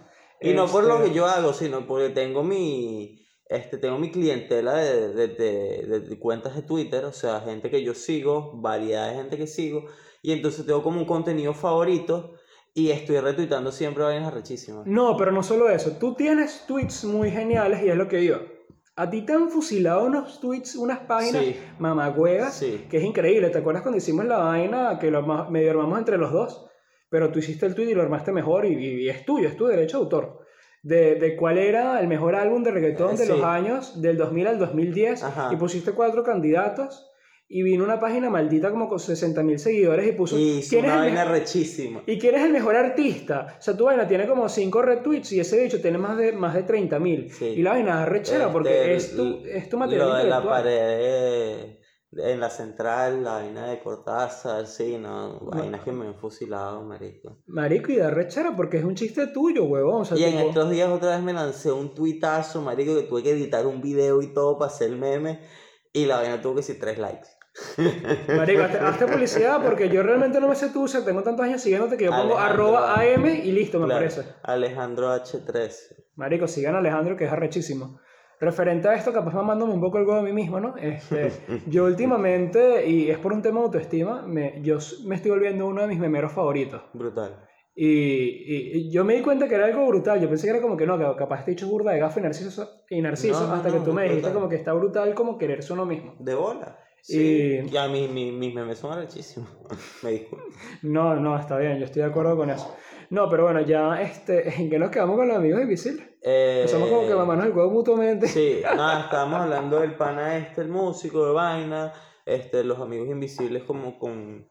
Y no por lo Este, que yo hago, sino porque tengo mi, este, tengo mi clientela de, de, de- cuentas de Twitter, o sea, gente que yo sigo, variedad de gente que sigo, y entonces tengo como un contenido favorito y estoy retuitando siempre vainas arrechísimas. No, pero no solo eso. Tú tienes tweets muy geniales y es lo que digo. A ti te han fusilado unos tweets, unas páginas Sí. mamagüegas, Sí. que es increíble. ¿Te acuerdas cuando hicimos la vaina que lo medio armamos entre los dos? Pero tú hiciste el tweet y lo armaste mejor y, y- y es tuyo, es tu derecho de autor. De, de cuál era el mejor álbum de reggaetón de sí. los años del 2000 al 2010 Ajá. y pusiste cuatro candidatos y vino una página maldita como con 60.000 seguidores y puso... Y ¿quién es una el vaina rechísima. ¿Y quién es el mejor artista? O sea, tu vaina tiene como 5 retweets y ese bicho tiene más de, más de 30.000. Sí. Y la vaina es rechera porque Este, es tu, es tu material Lo de la pared en la central, la vaina de Cortázar, sí, no, vainas que me han fusilado, marico. Marico, y da rechera porque es un chiste tuyo, huevón. O sea, Y en estos días otra vez me lancé un tuitazo, marico, que tuve que editar un video y todo para hacer meme, y la vaina tuvo que decir tres likes. [laughs] Marico, hazte, hazte publicidad porque yo realmente no me sé tú, o sea, tengo tantos años siguiéndote que yo pongo Alejandro. arroba AM y listo, me Claro, parece. Alejandro H13. Marico, sigan a Alejandro que es arrechísimo. Referente a esto, capaz mamándome un poco el huevo a mí mismo, ¿no? Este, [laughs] yo últimamente, y es por un tema de autoestima, me, yo me estoy volviendo uno de mis memeros favoritos. Brutal. Y, y- y yo me di cuenta que era algo brutal. Yo pensé que era como que no, que capaz te he dicho burda de gafa y narciso, y narciso No, hasta no, que tú me dijiste brutal. como que está brutal como quererse uno mismo. De bola. Sí. Y- Y a mí mi- mis memes son arrechísimos. [laughs] me disculpo. No, no, está bien, yo estoy de acuerdo con eso. No, pero bueno, ya, este, [laughs] ¿en qué nos quedamos con los amigos invisibles? Eh, Empezamos como que mamarnos el huevo mutuamente. Sí, nada, estábamos hablando del pana este, el músico, de vaina, este, los amigos invisibles como con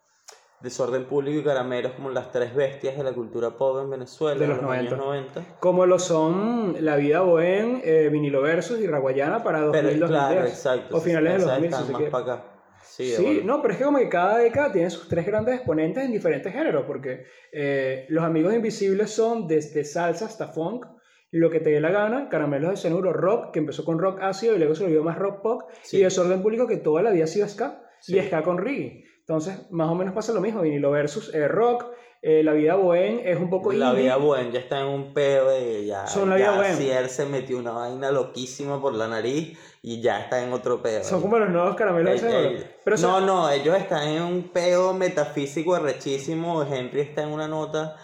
desorden público y caramelos como las tres bestias de la cultura pop en Venezuela De en los años 90. 90. Como lo son La Vida Bohem, eh, Vinilo Versus y Raguayana para 2000, Pero 2010. claro, exacto. O finales de los esas 2000, si más para acá. Sí, Sí, no, pero es que como que cada década tiene sus tres grandes exponentes en diferentes géneros, porque eh, los amigos invisibles son desde salsa hasta funk, lo que te dé la gana, caramelos de cianuro rock, que empezó con rock ácido y luego se volvió más rock pop, Sí. y desorden público que toda la vida ha sido ska, Sí. y ska con reggae. Entonces, más o menos pasa lo mismo, vinilo versus eh, rock, eh, la vida bohem es un poco La indie. vida buena ya está en un pedo de ya. Son la ya vida. Cier se metió una vaina loquísima por la nariz y ya está en otro pedo. Son como los nuevos caramelos de cianuro. eh, Pero no, son- no, ellos están en un peo metafísico arrechísimo. Henry está en una nota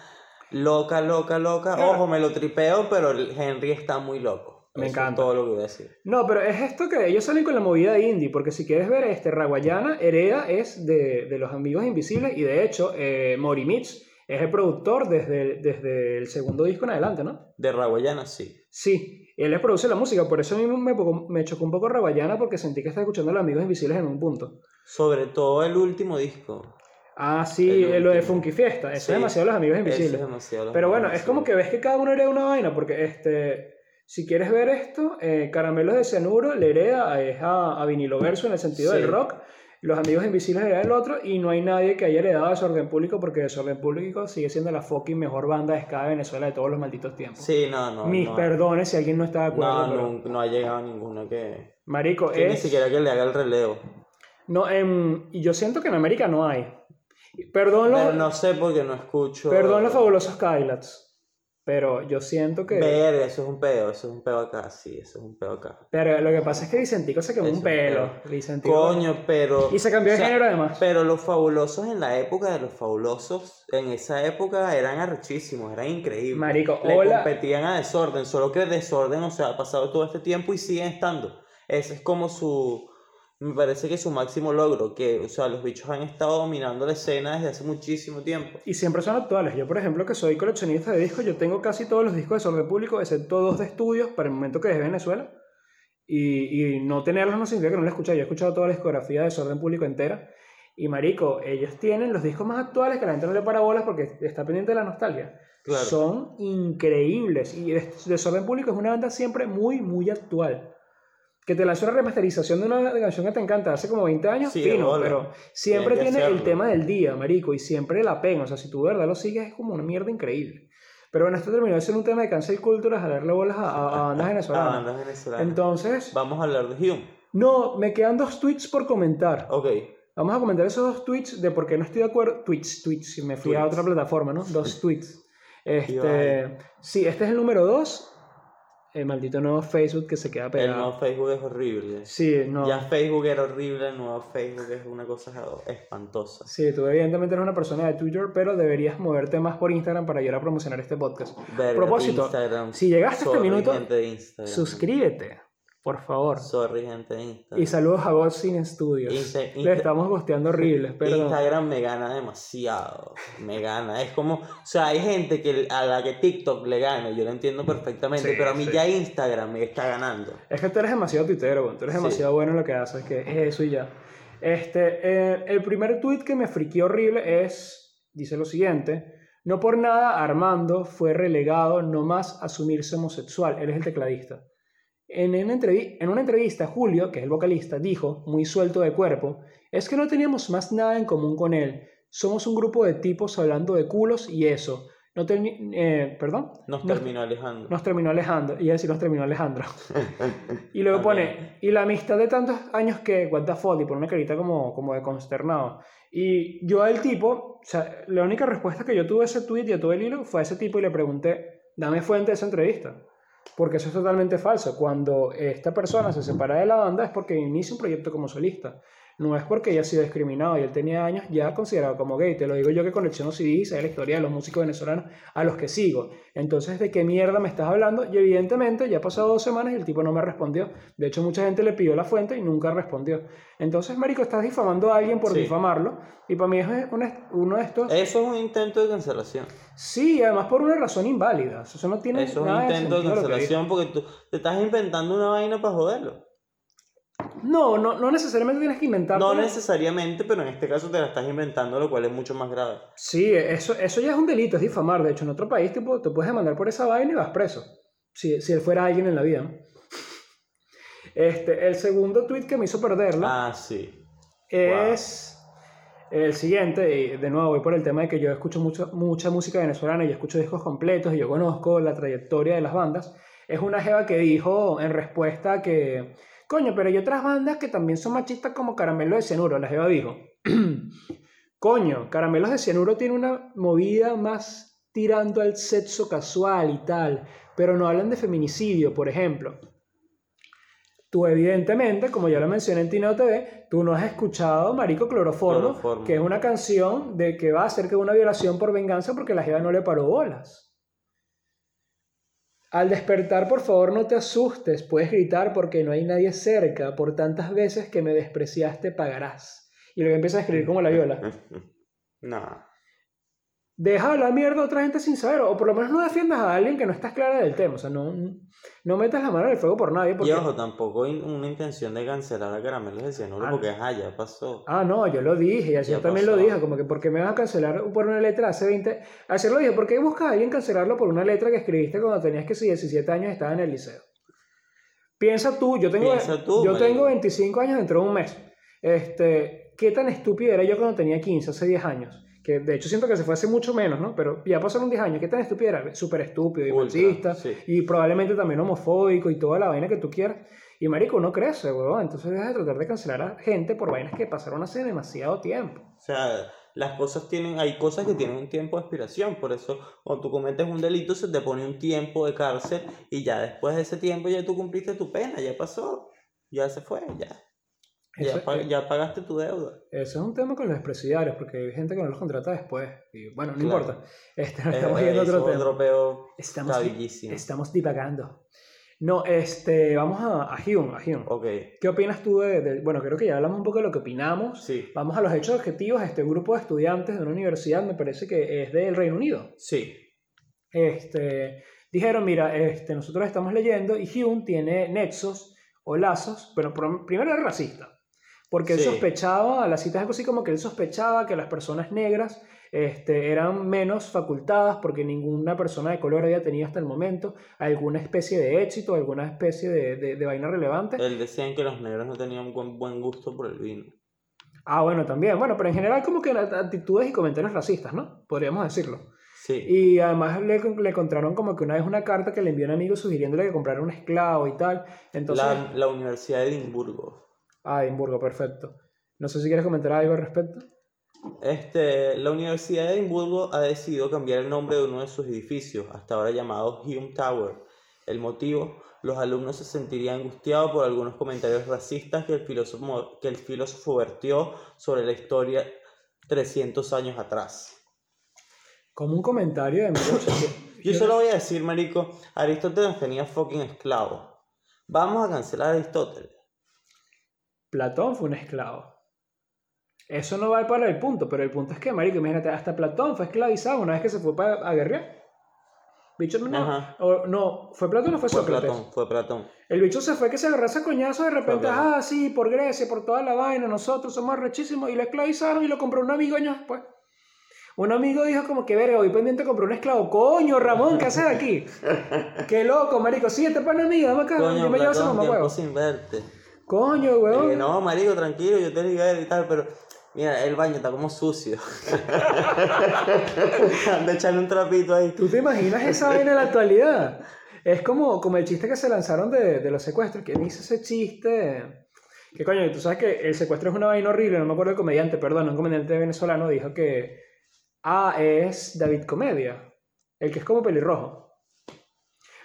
loca, loca, loca. Claro. Ojo, me lo tripeo, pero Henry está muy loco. Me Eso encanta. Es todo lo que voy a decir. No, pero es esto que ellos salen con la movida indie, porque si quieres ver, este Raguayana, Hereda es de, de los Amigos Invisibles y de hecho eh, Mori Mitch es el productor desde, desde el segundo disco en adelante, ¿no? De Raguayana, sí. Sí, él le produce la música, por eso a mí me, me chocó un poco Raguayana porque sentí que estaba escuchando a los Amigos Invisibles en un punto. Sobre todo el último disco. Ah, sí, El eh, lo de. Funky Fiesta, eso Sí, es demasiado los Amigos Eso Invisibles. es demasiado. Pero bueno, es como que ves que cada uno hereda una vaina, porque este, si quieres ver esto, eh, Caramelos de Cianuro le hereda es a, a vinilo verso en el sentido Sí. del rock, los amigos invisibles heredan el otro, y no hay nadie que haya heredado Desorden Público, porque Desorden Público sigue siendo la fucking mejor banda de ska de Venezuela de todos los malditos tiempos. Sí, no, no. Mis no. perdones si alguien no está de acuerdo. No, pero- no, no ha llegado ninguno que, Marico, que ni es... siquiera que le haga el relevo. No, y yo siento que en América no hay. Perdón los, Pero no sé porque no escucho. perdón los fabulosos Kylax, pero yo siento que... Ver, eso es un peo, eso es un peo acá, sí, eso es un peo acá. Pero lo que pasa es que Vicentico se quemó Eso, un pelo. Vicentico- Coño, pero. Y se cambió de o sea, género además. Pero los fabulosos en la época de los fabulosos, en esa época eran arrechísimos, eran increíbles. Marico, Le hola. competían a desorden, solo que desorden, o sea, ha pasado todo este tiempo y siguen estando. Ese es como su. Me parece que su máximo logro, que, o sea, los bichos han estado dominando la escena desde hace muchísimo tiempo. Y siempre son actuales. Yo, por ejemplo, que soy coleccionista de discos, yo tengo casi todos los discos de Desorden Público, excepto dos de estudios para el momento que dejé Venezuela. Y, y no tenerlos no significa que no los he escuchado. Yo he escuchado toda la discografía de Desorden Público entera. Y marico, ellos tienen los discos más actuales que la gente no le para bolas porque está pendiente de la nostalgia. Claro. Son increíbles. Y Des- Desorden Público es una banda siempre muy, muy actual. Que te lanzó una remasterización de una canción que te encanta hace como 20 años, Sí, fino, pero siempre tiene el tema del día, marico, y siempre la pena. O sea, si tú de verdad lo sigues, es como una mierda increíble. Pero bueno, esto terminó de ser un tema de cancel culture, a darle bolas a, a- a bandas [laughs] A venezolanas. bandas venezolanas. Entonces, Vamos a hablar de Hume. no, me quedan dos tweets por comentar. Ok. Vamos a comentar esos dos tweets de por qué no estoy de acuerdo. Tweets, tweets, me fui a otra plataforma, ¿no? Dos [laughs] tweets. Este, sí, este es el número dos. El maldito nuevo Facebook que se queda El pegado. nuevo Facebook es horrible. Sí, no. Ya Facebook era horrible, el nuevo Facebook es una cosa espantosa. Sí, tú evidentemente eres una persona de Twitter, pero deberías moverte más por Instagram para ayudar a promocionar este podcast. Verga, Propósito, Instagram. si llegaste a este minuto. Suscríbete, por favor. Sorry, gente de Instagram. Y saludos a God Sin Studios. Insta- Le estamos gosteando horribles, [laughs] perdón. Instagram me gana demasiado. Me gana. Es como, o sea, hay gente que a la que TikTok le gana, yo lo entiendo perfectamente, Sí, pero a mí sí. ya Instagram me está ganando. Es que tú eres demasiado tuitero, tú eres Sí. demasiado bueno en lo que haces, que es eso y ya. Este, eh, el primer tweet que me friqué horrible es, dice lo siguiente, no por nada Armando fue relegado no más a asumirse homosexual, él es el tecladista. En una, en una entrevista, Julio, que es el vocalista, dijo, muy suelto de cuerpo, es que no teníamos más nada en común con él, somos un grupo de tipos hablando de culos y eso. No eh, ¿Perdón? Nos terminó alejando. Nos terminó alejando. Y decir, nos terminó Alejandro. [laughs] y luego pone, y la amistad de tantos años que, what the fuck, y pone una carita como, como de consternado. Y yo al tipo, o sea, la única respuesta que yo tuve a ese tweet y a todo el hilo fue a ese tipo y le pregunté, dame fuente de esa entrevista. Porque eso es totalmente falso. Cuando esta persona se separa de la banda es porque inicia un proyecto como solista no es porque haya sido discriminado y él tenía años ya considerado como gay. Te lo digo yo que colecciono CDs, es la historia de los músicos venezolanos a los que sigo. Entonces, ¿de qué mierda me estás hablando? Y evidentemente ya ha pasado dos semanas y el tipo no me respondió. De hecho, mucha gente le pidió la fuente y nunca respondió. Entonces, Marico, estás difamando a alguien por difamarlo y para mí es uno de estos... Eso es un intento de cancelación. Sí, además por una razón inválida. Eso no tiene Eso es un intento de cancelación porque tú te estás inventando una vaina para joderlo. No, no, no necesariamente tienes que inventarlo. No necesariamente, pero en este caso te la estás inventando, lo cual es mucho más grave. Sí, eso, eso ya es un delito, es difamar. De hecho, en otro país te, te puedes demandar por esa vaina y vas preso. Si, si él fuera alguien en la vida. Este, el segundo tweet que me hizo perderla. Ah, sí. Es el siguiente, y de nuevo voy por el tema de que yo escucho mucho, mucha música venezolana y escucho discos completos y yo conozco la trayectoria de las bandas. Es una jeva que dijo en respuesta que Coño, pero hay otras bandas que también son machistas como Caramelo de Cianuro, la Jeva dijo. Coño, Caramelos de Cianuro tiene una movida más tirando al sexo casual y tal, pero no hablan de feminicidio, por ejemplo. Tú evidentemente, como ya lo mencioné en Tino TV, tú no has escuchado Marico Cloroformo, que es una canción de que va a ser que una violación por venganza porque la Jeva no le paró bolas. Al despertar, por favor, no te asustes, puedes gritar porque no hay nadie cerca, por tantas veces que me despreciaste pagarás. Y luego empieza a escribir como la viola. [laughs] No. Deja la mierda a otra gente sin saber, o por lo menos no defiendas a alguien que no estás clara del tema, o sea, no, no metas la mano en el fuego por nadie. Porque... Y ojo, tampoco hay una intención de cancelar a Caramelos de Cianuro ah, porque ah, ya pasó. Ah, no, yo lo dije, y ayer también lo dije, como que ¿por qué me vas a cancelar por una letra hace 20... Ayer lo dije, ¿por qué buscas a alguien cancelarlo por una letra que escribiste cuando tenías que si 17 años estaba en el liceo? Piensa tú, yo tengo, yo tengo 25 años dentro de un mes. Este, ¿Qué tan estúpido era yo cuando tenía 15, hace 10 años? Que de hecho siento que se fue hace mucho menos, ¿no? Pero ya pasaron 10 años, ¿qué tan estúpido era? Súper estúpido y bolsista, y probablemente también homofóbico y toda la vaina que tú quieras. Y marico, no crece, weón. Entonces deja de tratar de cancelar a gente por vainas que pasaron hace demasiado tiempo. O sea, las cosas tienen, hay cosas que tienen un tiempo de expiración, por eso cuando tú cometes un delito se te pone un tiempo de cárcel y ya después de ese tiempo ya tú cumpliste tu pena, ya pasó, ya se fue, ya. Ya, pagaste tu deuda. Eso es un tema con los expresidiarios, porque hay gente que no los contrata después. Y bueno, no importa. [laughs] Este, estamos yendo otro tema. estamos, estamos divagando. No, este, vamos a, a Hume, a. Okay. ¿Qué opinas tú de, Bueno, creo que ya hablamos un poco de lo que opinamos. Sí. Vamos a los hechos objetivos. Este, un grupo de estudiantes de una universidad, me parece que es del Reino Unido. Sí. Este, dijeron, mira, este, nosotros estamos leyendo y Hume tiene nexos o lazos, pero primero era racista. Porque él sospechaba, la cita es algo así como que él sospechaba que las personas negras este, eran menos facultadas porque ninguna persona de color había tenido hasta el momento alguna especie de éxito, alguna especie de, de, vaina relevante. Él decía que los negros no tenían buen, buen gusto por el vino. Ah, bueno, también. Bueno, pero en general como que actitudes y comentarios racistas, ¿no? Podríamos decirlo. Sí. Y además le, le encontraron como que una vez una carta que le envió un amigo sugiriéndole que comprara un esclavo y tal. Entonces, la, la Universidad de Edimburgo. Ah, Edimburgo, perfecto. No sé si quieres comentar algo al respecto. Este, la Universidad de Edimburgo ha decidido cambiar el nombre de uno de sus edificios, hasta ahora llamado Hume Tower. El motivo, los alumnos se sentirían angustiados por algunos comentarios racistas que el filósofo, que el filósofo vertió sobre la historia 300 años atrás. Como un comentario de [coughs] Yo solo voy a decir, marico, Aristóteles tenía fucking esclavo. Vamos a cancelar a Aristóteles. Platón fue un esclavo. Eso no va para el punto, pero el punto es que, marico, imagínate, hasta Platón fue esclavizado una vez que se fue para, a guerrear. Bicho no, o- no, ¿fue Platón o fue Fue Sócrates? Platón, fue Platón. El bicho se fue que se agarró ese coñazo de repente, ah, sí, por Grecia, por toda la vaina, nosotros somos rechísimos, y lo esclavizaron y lo compró un amigo años después. Un amigo dijo como que, verga, voy pendiente de comprar un esclavo. Coño, Ramón, ¿qué haces aquí? [laughs] Qué loco, marico. Sí, este pana amigo, dame acá, Coño, yo me llevo Platón, mamá huevo. sin verte. Coño, huevón. Eh, no, marico, tranquilo, yo te digo y tal, pero mira, el baño está como sucio. [laughs] de echarle un trapito ahí. ¿Tú te imaginas esa vaina en la actualidad? Es como, como el chiste que se lanzaron de, de los secuestros. ¿Quién hizo ese chiste? Que coño, tú sabes que el secuestro es una vaina horrible. No me acuerdo el comediante, perdón, un comediante venezolano dijo que. Ah, es David Comedia. El que es como pelirrojo.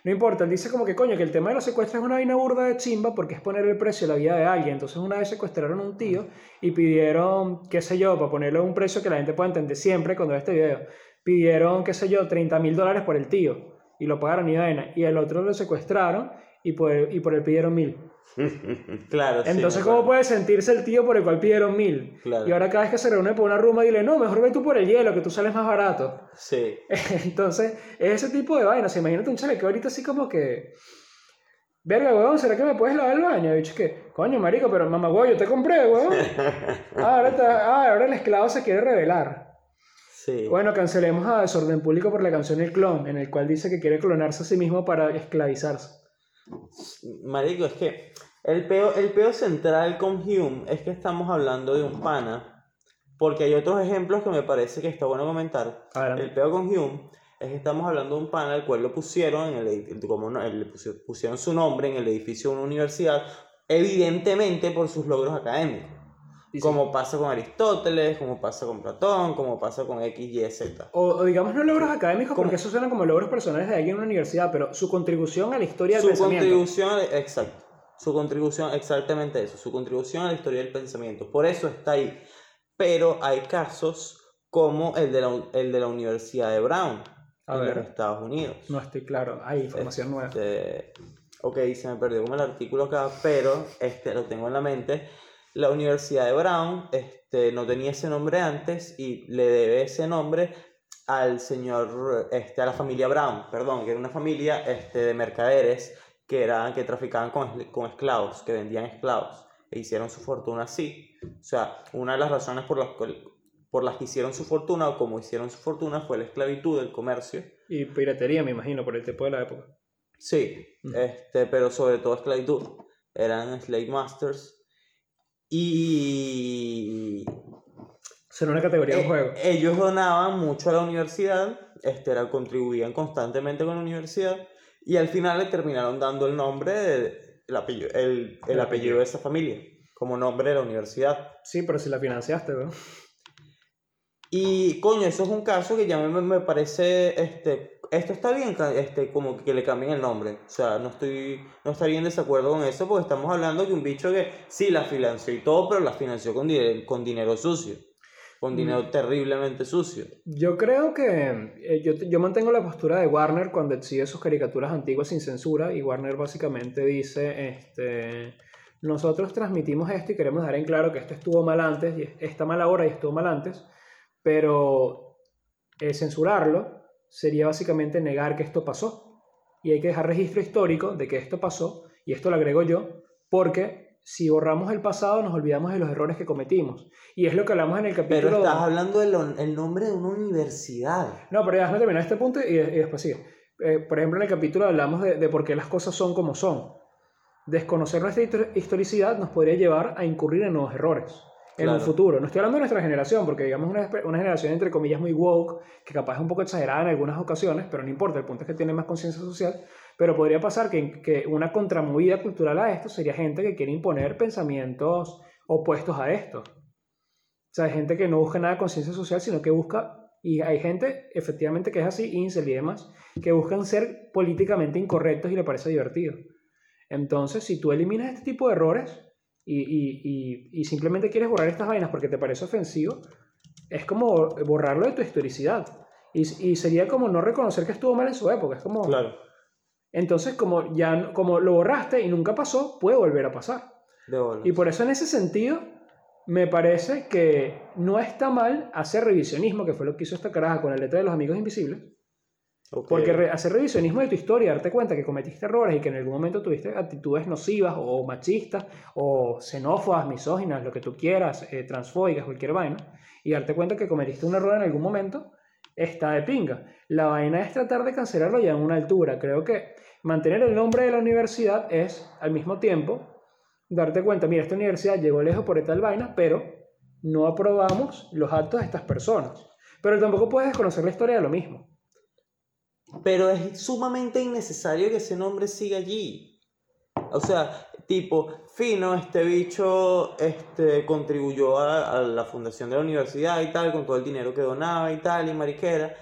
No importa, él dice como que coño, que el tema de los secuestros es una vaina burda de chimba porque es poner el precio a la vida de alguien. Entonces una vez secuestraron a un tío y pidieron, qué sé yo, para ponerle un precio que la gente pueda entender siempre cuando ve este video, pidieron, qué sé yo, 30 mil dólares por el tío y lo pagaron y vaina. Y el otro lo secuestraron y por, y por él pidieron mil. [laughs] claro, Entonces, ¿cómo puede sentirse el tío por el cual pidieron mil? Claro. Y ahora cada vez que se reúne por una rumba, dile, no, mejor ve tú por el hielo, que tú sales más barato. Sí. [laughs] Entonces, es ese tipo de vainas. Imagínate un chale que ahorita así como que. Verga, weón, ¿será que me puedes lavar el baño? Y dicho que, coño, marico, pero mamá, weón, yo te compré, weón. Ah, [laughs] ahora, está- ah, ahora el esclavo se quiere revelar. Sí. Bueno, cancelemos a Desorden Público por la canción El Clon, en el cual dice que quiere clonarse a sí mismo para esclavizarse. Marico, es que el peo, el peo central con Hume es que estamos hablando de un pana, porque hay otros ejemplos que me parece que está bueno comentar. El peo con Hume es que estamos hablando de un pana al cual lo pusieron, en el, como no- le pusieron su nombre en el edificio de una universidad, evidentemente por sus logros académicos. Como pasa con Aristóteles, como pasa con Platón, como pasa con X, Y, Z. O, o digamos no logros académicos, ¿Cómo? porque eso suena como logros personales de alguien en una universidad, pero su contribución a la historia del Su pensamiento. contribución, exacto. Su contribución, exactamente eso. Su contribución a la historia del pensamiento. Por eso está ahí. Pero hay casos como el de la, el de la Universidad de Brown A en ver. los Estados Unidos. No estoy claro, hay información nueva. Este, ok, se me perdió como el artículo acá, pero este, lo tengo en la mente. La Universidad de Brown este, no tenía ese nombre antes y le debe ese nombre al señor, este, a la familia Brown, perdón, que era una familia este, de mercaderes que, eran, que traficaban con, con esclavos, que vendían esclavos e hicieron su fortuna así. O sea, una de las razones por las, por las que hicieron su fortuna o como hicieron su fortuna fue la esclavitud, el comercio. Y piratería, me imagino, por el tipo de la época. Sí, Ujú. este, pero sobre todo esclavitud. Eran slave masters. Y Será una categoría de eh, juego. ellos donaban mucho a la universidad, este, era, contribuían constantemente con la universidad. Y al final le terminaron dando el nombre, de- el apellido, el, el El apellido apellido. de esa familia, como nombre de la universidad. Sí, pero si la financiaste, ¿no? Y coño, eso es un caso que ya me, me parece, este, esto está bien, este, como que le cambien el nombre. O sea, no estoy, no estaría en desacuerdo con eso porque estamos hablando de un bicho que sí la financió y todo, pero la financió con, dinero con dinero sucio, con dinero terriblemente sucio. Yo creo que eh, yo, yo mantengo la postura de Warner cuando exhibe sus caricaturas antiguas sin censura y Warner básicamente dice, este, nosotros transmitimos esto y queremos dejar en claro que esto estuvo mal antes y está mal ahora y estuvo mal antes, pero eh, censurarlo sería básicamente negar que esto pasó y hay que dejar registro histórico de que esto pasó y esto lo agrego yo porque si borramos el pasado nos olvidamos de los errores que cometimos y es lo que hablamos en el capítulo Pero estás hablando del nombre de una universidad. no, pero déjame terminar este punto y, y después sigue. Eh, por ejemplo, en el capítulo hablamos de, de por qué las cosas son como son. Desconocer nuestra histor- historicidad nos podría llevar a incurrir en nuevos errores en un futuro. No estoy hablando de nuestra generación, porque digamos una, una generación entre comillas muy woke, que capaz es un poco exagerada en algunas ocasiones, pero no importa, el punto es que tiene más conciencia social. Pero podría pasar que, que una contramovida cultural a esto sería gente que quiere imponer pensamientos opuestos a esto. O sea, hay gente que no busca nada de conciencia social, sino que busca, y hay gente efectivamente que es así, incel y demás, que buscan ser políticamente incorrectos y le parece divertido. Entonces, si tú eliminas este tipo de errores y, y- y- y simplemente quieres borrar estas vainas porque te parece ofensivo, es como borrarlo de tu historicidad. Y, y sería como no reconocer que estuvo mal en su época. Es como, Claro, entonces, como ya como lo borraste y nunca pasó, puede volver a pasar. de. Y por eso en ese sentido, me parece que no está mal hacer revisionismo, que fue lo que hizo esta caraja con la letra de los amigos invisibles. Porque re- hacer revisionismo de tu historia, darte cuenta que cometiste errores y que en algún momento tuviste actitudes nocivas o machistas o xenófobas, misóginas, lo que tú quieras, eh, transfóbicas, cualquier vaina, y darte cuenta que cometiste un error en algún momento, está de pinga. La vaina es tratar de cancelarlo ya en una altura. Creo que mantener el nombre de la universidad es al mismo tiempo darte cuenta, mira, esta universidad llegó lejos por tal vaina, pero no aprobamos los actos de estas personas. Pero tampoco puedes desconocer la historia de lo mismo. Pero es sumamente innecesario que ese nombre siga allí. O sea, tipo, fino, este bicho este, contribuyó a, la fundación de la universidad y tal, con todo el dinero que donaba y tal, y mariquera.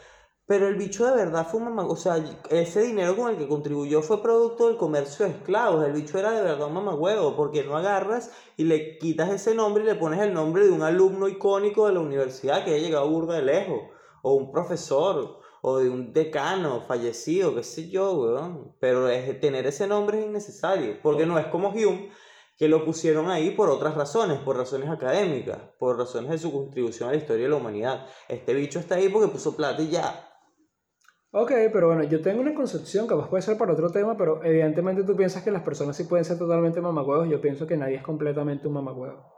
Pero el bicho de verdad fue un mamá, o sea, ese dinero con el que contribuyó fue producto del comercio de esclavos. El bicho era de verdad un mamagüevo, porque no agarras y le quitas ese nombre y le pones el nombre de un alumno icónico de la universidad que haya llegado burda de lejos, o un profesor, o de un decano fallecido, qué sé yo, weón. Pero es, tener ese nombre es innecesario, porque no es como Hume, que lo pusieron ahí por otras razones, por razones académicas, por razones de su contribución a la historia de la humanidad. Este bicho está ahí porque puso plata y ya. Ok, pero bueno, yo tengo una concepción, capaz puede ser para otro tema, pero evidentemente tú piensas que las personas sí pueden ser totalmente mamagüevos, yo pienso que nadie es completamente un mamagüevo.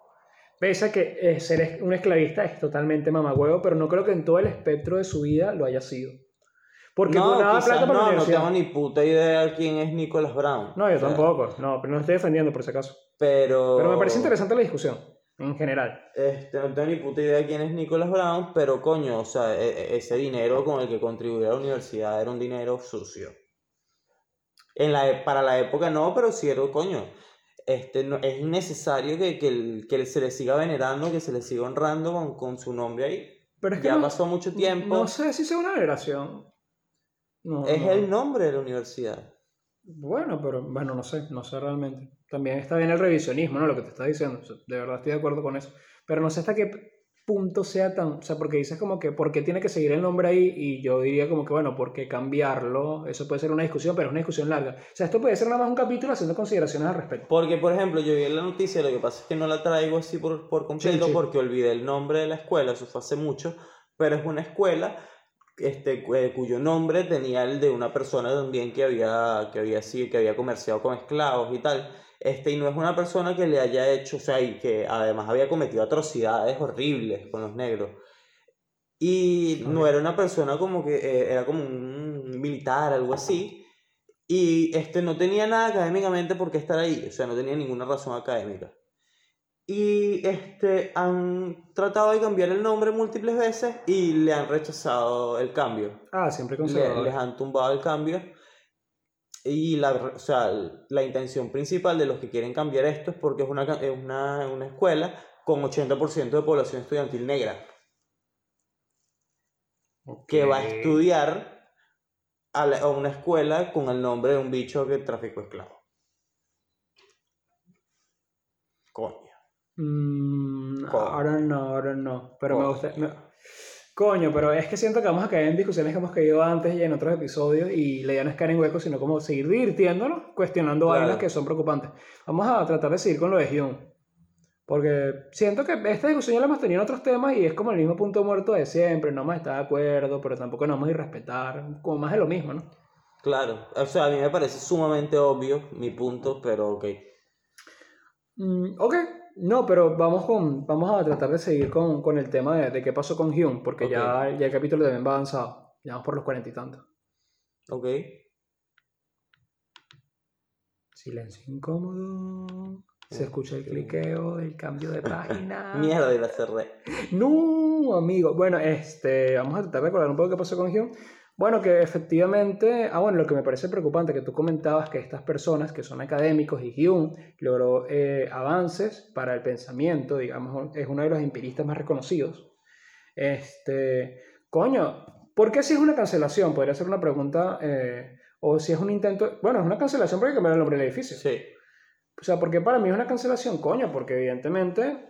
Pese a que eh, ser un esclavista es totalmente mamagüevo, pero no creo que en todo el espectro de su vida lo haya sido. Porque no, quizás plata para no, no tengo ni puta idea quién es Nicholas Brown. No, yo O sea, tampoco, no, pero no estoy defendiendo por si acaso. Pero, Pero me parece interesante la discusión, en general. Este, no tengo ni puta idea quién es Nicholas Brown, pero coño, o sea, e- e- ese dinero con el que contribuyó a la universidad era un dinero sucio. En la, e- para la época no, pero sí era, coño. Este, no, es innecesario que, que, el- que se le siga venerando, que se le siga honrando con, con su nombre ahí. Pero es que Ya no, pasó mucho tiempo. no sé si sea una veneración. No, es el nombre de la universidad. Bueno, pero bueno, no sé, no sé realmente. También está bien el revisionismo, ¿no? Lo que te estás diciendo. de verdad estoy de acuerdo con eso. Pero no sé hasta qué punto sea tan. O sea, porque dices como que, ¿por qué tiene que seguir el nombre ahí? Y yo diría como que, bueno, ¿por qué cambiarlo? Eso puede ser una discusión, pero es una discusión larga. O sea, esto puede ser nada más un capítulo haciendo consideraciones al respecto. Porque, por ejemplo, yo vi en la noticia, lo que pasa es que no la traigo así por, por completo Sí, sí. porque olvidé el nombre de la escuela, eso fue hace mucho, pero es una escuela este, eh, cuyo nombre tenía el de una persona también que había, que había, sí, que había comerciado con esclavos y tal. Este, y no es una persona que le haya hecho, o sea, y que además había cometido atrocidades horribles con los negros. Y no era una persona como que, eh, era como un militar, algo así. Y este, no tenía nada académicamente por qué estar ahí, o sea, no tenía ninguna razón académica. Y este, han tratado de cambiar el nombre múltiples veces y le han rechazado el cambio. Ah, siempre Le- conservador. les han tumbado el cambio. Y la, o sea, la intención principal de los que quieren cambiar esto es porque es una, es una, una escuela con 80% de población estudiantil negra que va a estudiar a, la- a una escuela con el nombre de un bicho que traficó esclavos. Coño. Mm, Coño. ahora no, ahora no. Pero me gusta. me- Coño, pero es que siento que vamos a caer en discusiones que hemos caído antes y en otros episodios y la idea no es caer en huecos, sino como seguir divirtiéndonos, cuestionando Claro. vainas que son preocupantes. Vamos a tratar de seguir con lo de Hume. Porque siento que esta discusión ya la hemos tenido en otros temas y es como el mismo punto muerto de siempre. No a estar de acuerdo, pero tampoco nos vamos a irrespetar. Como más de lo mismo, ¿no? Claro, o sea, a mí me parece sumamente obvio mi punto, pero ok. Mm, ok, no, pero vamos, con, vamos a tratar de seguir con, con el tema de, de qué pasó con Hume, porque ya, ya el capítulo también va avanzado. Ya vamos por los cuarenta y tantos. Ok. Silencio incómodo. Se escucha el cliqueo del cambio de [laughs] página. Mierda, y la cerré. No, amigo. Bueno, este, vamos a tratar de recordar un poco qué pasó con Hume. Bueno, que efectivamente, ah, bueno, lo que me parece preocupante que tú comentabas que estas personas que son académicos y Hume logró eh, avances para el pensamiento, digamos, es uno de los empiristas más reconocidos. Este, coño, ¿por qué si es una cancelación? Podría ser una pregunta, eh, o si es un intento, bueno, es una cancelación porque cambiar el nombre del edificio. Sí. O sea, porque para mí es una cancelación, coño, porque evidentemente,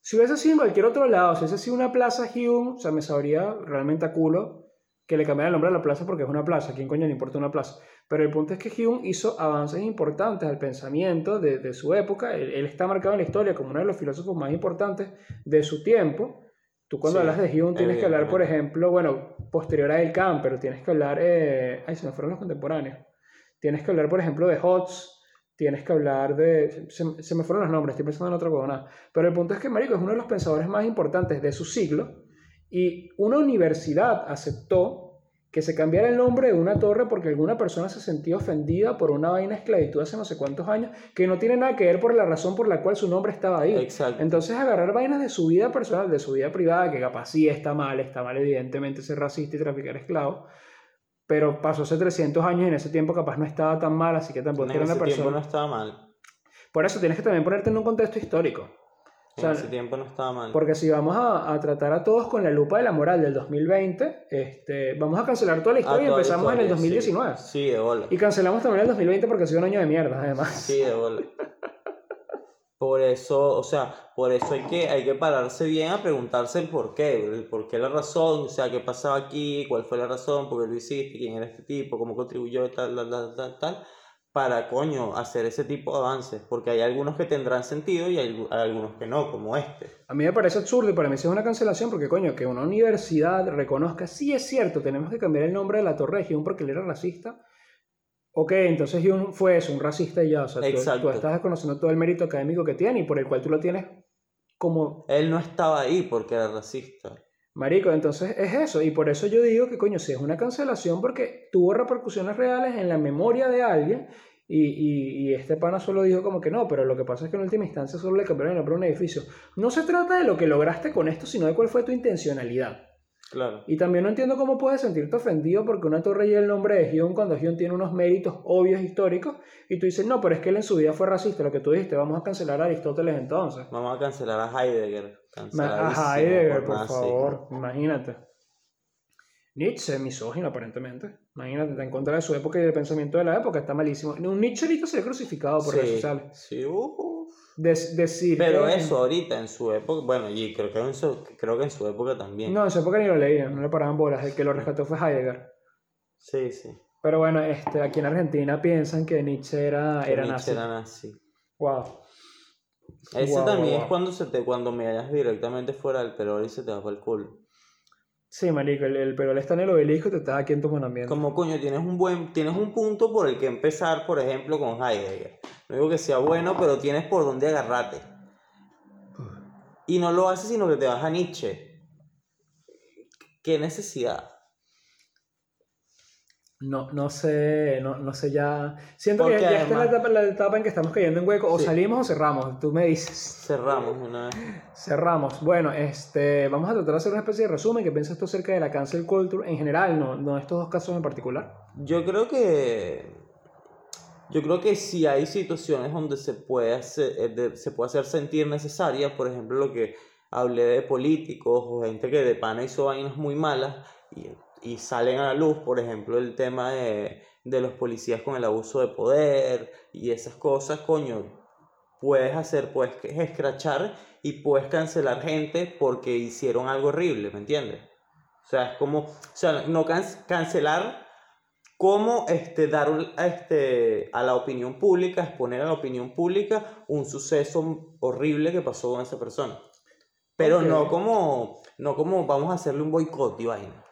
si hubiese sido en cualquier otro lado, si hubiese sido una plaza Hume, o sea, me sabría realmente a culo que le cambiara el nombre a la plaza porque es una plaza, ¿a quién coño le importa una plaza? Pero el punto es que Hume hizo avances importantes al pensamiento de, de su época, él, él está marcado en la historia como uno de los filósofos más importantes de su tiempo. Tú cuando Sí, hablas de Hume tienes que hablar, por ejemplo, bueno, posterior a El Khan, pero tienes que hablar, eh, ay, se me fueron los contemporáneos. Tienes que hablar, por ejemplo, de Hots, tienes que hablar de, se, se me fueron los nombres, estoy pensando en otra cosa, pero el punto es que Marico es uno de los pensadores más importantes de su siglo y una universidad aceptó que se cambiara el nombre de una torre porque alguna persona se sentía ofendida por una vaina de esclavitud hace no sé cuántos años, que no tiene nada que ver por la razón por la cual su nombre estaba ahí. Exacto. Entonces agarrar vainas de su vida personal, de su vida privada, que capaz sí está mal, está mal evidentemente ser racista y traficar esclavos, pero pasó hace 300 años y en ese tiempo capaz no estaba tan mal, así que tampoco En era una ese tiempo persona... no estaba mal. Por eso tienes que también ponerte en un contexto histórico. O sea, en ese tiempo no estaba mal. Porque si vamos a, a tratar a todos con la lupa de la moral del 2020, este, vamos a cancelar toda la Ah, historia y empezamos en el historia, 2019. Sí, sí, de bola. Y cancelamos también el 2020 porque ha sido un año de mierda, además. Sí, de bola. Por eso, o sea, por eso hay que, hay que pararse bien a preguntarse el por qué, el por qué la razón, o sea, qué pasaba aquí, cuál fue la razón, por qué lo hiciste, quién era este tipo, cómo contribuyó, tal, tal, tal, tal, tal, para, coño, hacer ese tipo de avances, porque hay algunos que tendrán sentido y hay, algunos que no, como este. A mí me parece absurdo y para mí sí es una cancelación porque, coño, que una universidad reconozca, sí es cierto, tenemos que cambiar el nombre de la Torre de Hume porque él era racista. Ok, entonces Hume fue eso, un racista y ya, o sea, tú estás desconociendo todo el mérito académico que tiene y por el cual tú lo tienes como Él no estaba ahí porque era racista. Marico, entonces es eso, y por eso yo digo que coño, si es una cancelación porque tuvo repercusiones reales en la memoria de alguien, y, y, este pana solo dijo como que no, pero lo que pasa es que en última instancia solo le cambiaron el nombre a un edificio. No se trata de lo que lograste con esto, sino de cuál fue tu intencionalidad. Claro. Y también no entiendo cómo puedes sentirte ofendido porque una torre lleva el nombre de Hume cuando Hume tiene unos méritos obvios históricos, y tú dices, no, pero es que él en su vida fue racista, lo que tú dijiste, vamos a cancelar a Aristóteles entonces. Vamos a cancelar a Heidegger. A Heidegger, por favor, imagínate. Nietzsche, misógino aparentemente. Imagínate, está en contra de su época y del pensamiento de la época, está malísimo. Un Nietzsche ahorita sería crucificado por redes Sí, sociales. sí, uh, Des- decir Pero que- eso ahorita en su época, bueno, y creo que en su, creo que en su época también. No, en su época ni lo leían, no le paraban bolas. El que lo rescató fue Heidegger. Sí, sí. Pero bueno, este, aquí en Argentina piensan que Nietzsche era, Que era Nietzsche nazi. era nazi. Wow. Ese también es cuando se te, cuando me hallas directamente fuera del perol y se te va el culo. Sí, marico, el, el pero él está en el obelisco y te está aquí en tu monamiento. Como coño, tienes un buen, tienes un punto por el que empezar, por ejemplo, con Heidegger. No digo que sea bueno, pero tienes por dónde agarrarte. Y no lo haces sino que te vas a Nietzsche. ¿Qué necesidad? No, no sé, no, no sé ya. Siento Porque que ya, ya está la etapa, la etapa en que estamos cayendo en hueco. O Sí. salimos o cerramos. Tú me dices. Cerramos una vez. Cerramos. Bueno, este, vamos a tratar de hacer una especie de resumen. ¿Qué piensas tú acerca de la cancel culture en general? No, no estos dos casos en particular. Yo creo que. Yo creo que sí hay situaciones donde se puede hacer, eh, se puede hacer sentir necesaria, por ejemplo, lo que hablé de políticos o gente que de pana hizo vainas muy malas y, y salen a la luz, por ejemplo, el tema de, de los policías con el abuso de poder y esas cosas, coño, puedes hacer, puedes escrachar y puedes cancelar gente porque hicieron algo horrible, ¿me entiendes? O sea, es como, o sea, no can- cancelar cómo este, dar este, a la opinión pública, exponer a la opinión pública un suceso horrible que pasó con esa persona. Pero Ok. no como, no como vamos a hacerle un boicot y vaina.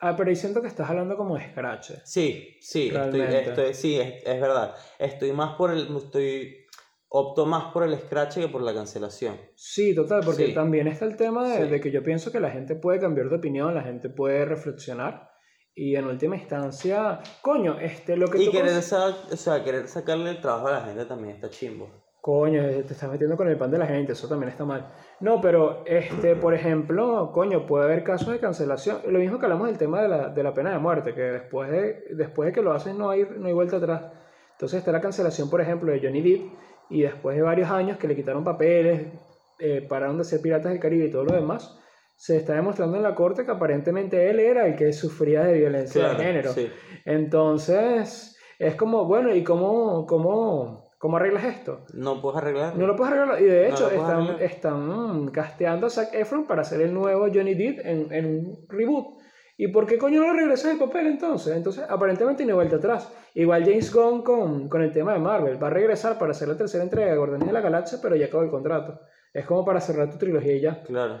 Ah, pero ahí siento que estás hablando como de scratch. Sí, sí, estoy, estoy- sí, es, es verdad. Estoy más por el, estoy, opto más por el scratch que por la cancelación. Sí, total, porque Sí. también está el tema de, Sí. de que yo pienso que la gente puede cambiar de opinión, la gente puede reflexionar y en última instancia, coño, este, lo que Y tú querer, sa- o sea, querer sacarle el trabajo a la gente también está chimbo. Coño, te estás metiendo con el pan de la gente, eso también está mal. No, pero, este, por ejemplo, coño, puede haber casos de cancelación. Lo mismo que hablamos del tema de la, de la pena de muerte, que después de, después de que lo hacen no hay, no hay vuelta atrás. Entonces está la cancelación, por ejemplo, de Johnny Depp, y después de varios años que le quitaron papeles, eh, pararon de ser piratas del Caribe y todo lo demás, se está demostrando en la corte que aparentemente él era el que sufría de violencia Claro, de género. sí. Entonces, es como, bueno, ¿y cómo, cómo, cómo arreglas esto? No puedes arreglar. No lo puedes arreglar. Y de No hecho, puedes están, arreglar. están casteando a Zac Efron para hacer el nuevo Johnny Depp en, en un reboot. ¿Y por qué coño no regresas el papel entonces? Entonces, aparentemente no vuelta atrás. Igual James Gunn con, con el tema de Marvel. Va a regresar para hacer la tercera entrega de Guardianes de la Galaxia, pero ya acabó el contrato. Es como para cerrar tu trilogía y ya. Claro.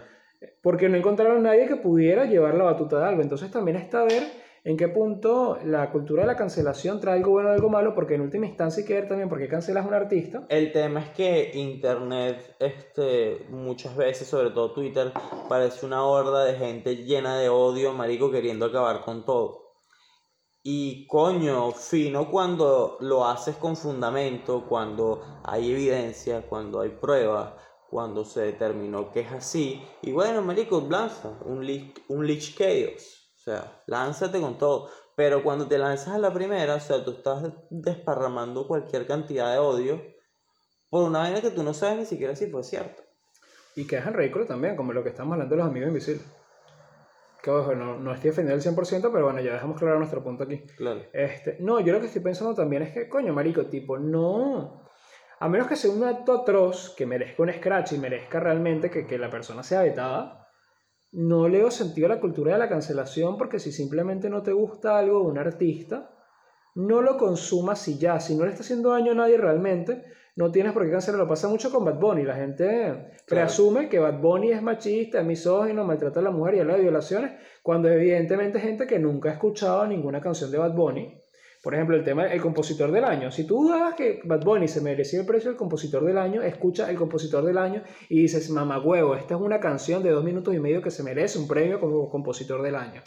porque no encontraron a nadie que pudiera llevar la batuta de algo. Entonces también está a ver en qué punto la cultura de la cancelación trae algo bueno o algo malo, porque en última instancia hay que ver también por qué cancelas a un artista. El tema es que Internet, este, muchas veces, sobre todo Twitter, parece una horda de gente llena de odio, marico, queriendo acabar con todo. Y coño, fino cuando lo haces con fundamento, cuando hay evidencia, cuando hay pruebas, cuando se determinó que es así. Y bueno, marico, lanza un leak, un leak chaos. Sea, lánzate con todo. Pero cuando te lanzas a la primera, o sea, tú estás desparramando cualquier cantidad de odio por una vaina que tú no sabes ni siquiera si fue cierto. Y que es en ridículo también, como lo que estamos hablando de los amigos invisibles. Que ojo, no, no estoy defendiendo el 100%, pero bueno, ya dejamos claro nuestro punto aquí. Claro. Este, no, yo lo que estoy pensando también es que, coño, marico, tipo, no... A menos que sea un acto atroz que merezca un scratch y merezca realmente que, que la persona sea vetada, no le veo sentido a la cultura de la cancelación porque si simplemente no te gusta algo de un artista, no lo consumas y ya. Si no le está haciendo daño a nadie realmente, no tienes por qué cancelarlo. Pasa mucho con Bad Bunny. La gente preasume que Bad Bunny es machista, es misógino, maltrata a la mujer y habla de violaciones, cuando evidentemente gente que nunca ha escuchado ninguna canción de Bad Bunny por ejemplo, el tema del compositor del año. Si tú dudabas que Bad Bunny se merecía el precio del compositor del año, escucha el compositor del año y dices, mamá huevo, esta es una canción de dos minutos y medio que se merece un premio como compositor del año.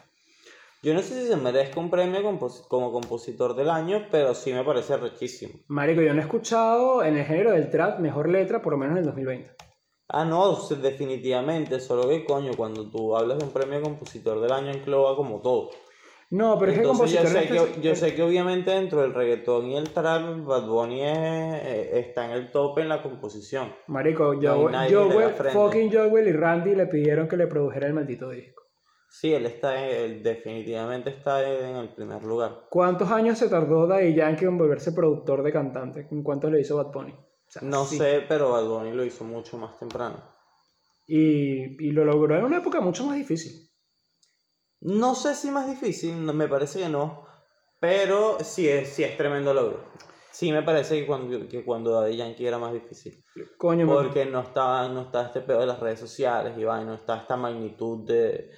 Yo no sé si se merezca un premio como compositor del año, pero sí me parece riquísimo. Marico, yo no he escuchado en el género del trap mejor letra, por lo menos en el 2020. Ah, no, definitivamente, solo que coño, cuando tú hablas de un premio compositor del año engloba como todo. No, pero es que yo sé que, yo sé que obviamente dentro del reggaetón y el trap, Bad Bunny eh, está en el top en la composición. Marico, yo, yo fucking Joel y Randy le pidieron que le produjera el maldito disco. Sí, él está definitivamente está en el primer lugar. ¿Cuántos años se tardó Daddy Yankee en volverse productor de cantante? ¿En cuánto le hizo Bad Bunny? no sé, pero Bad Bunny lo hizo mucho más temprano. Y, y lo logró en una época mucho más difícil. No sé si más difícil, me parece que no, pero sí es, sí es tremendo logro. Sí me parece que cuando, que cuando Daddy Yankee era más difícil. Coño, Porque no estaba, no está este pedo de las redes sociales y no está esta magnitud de,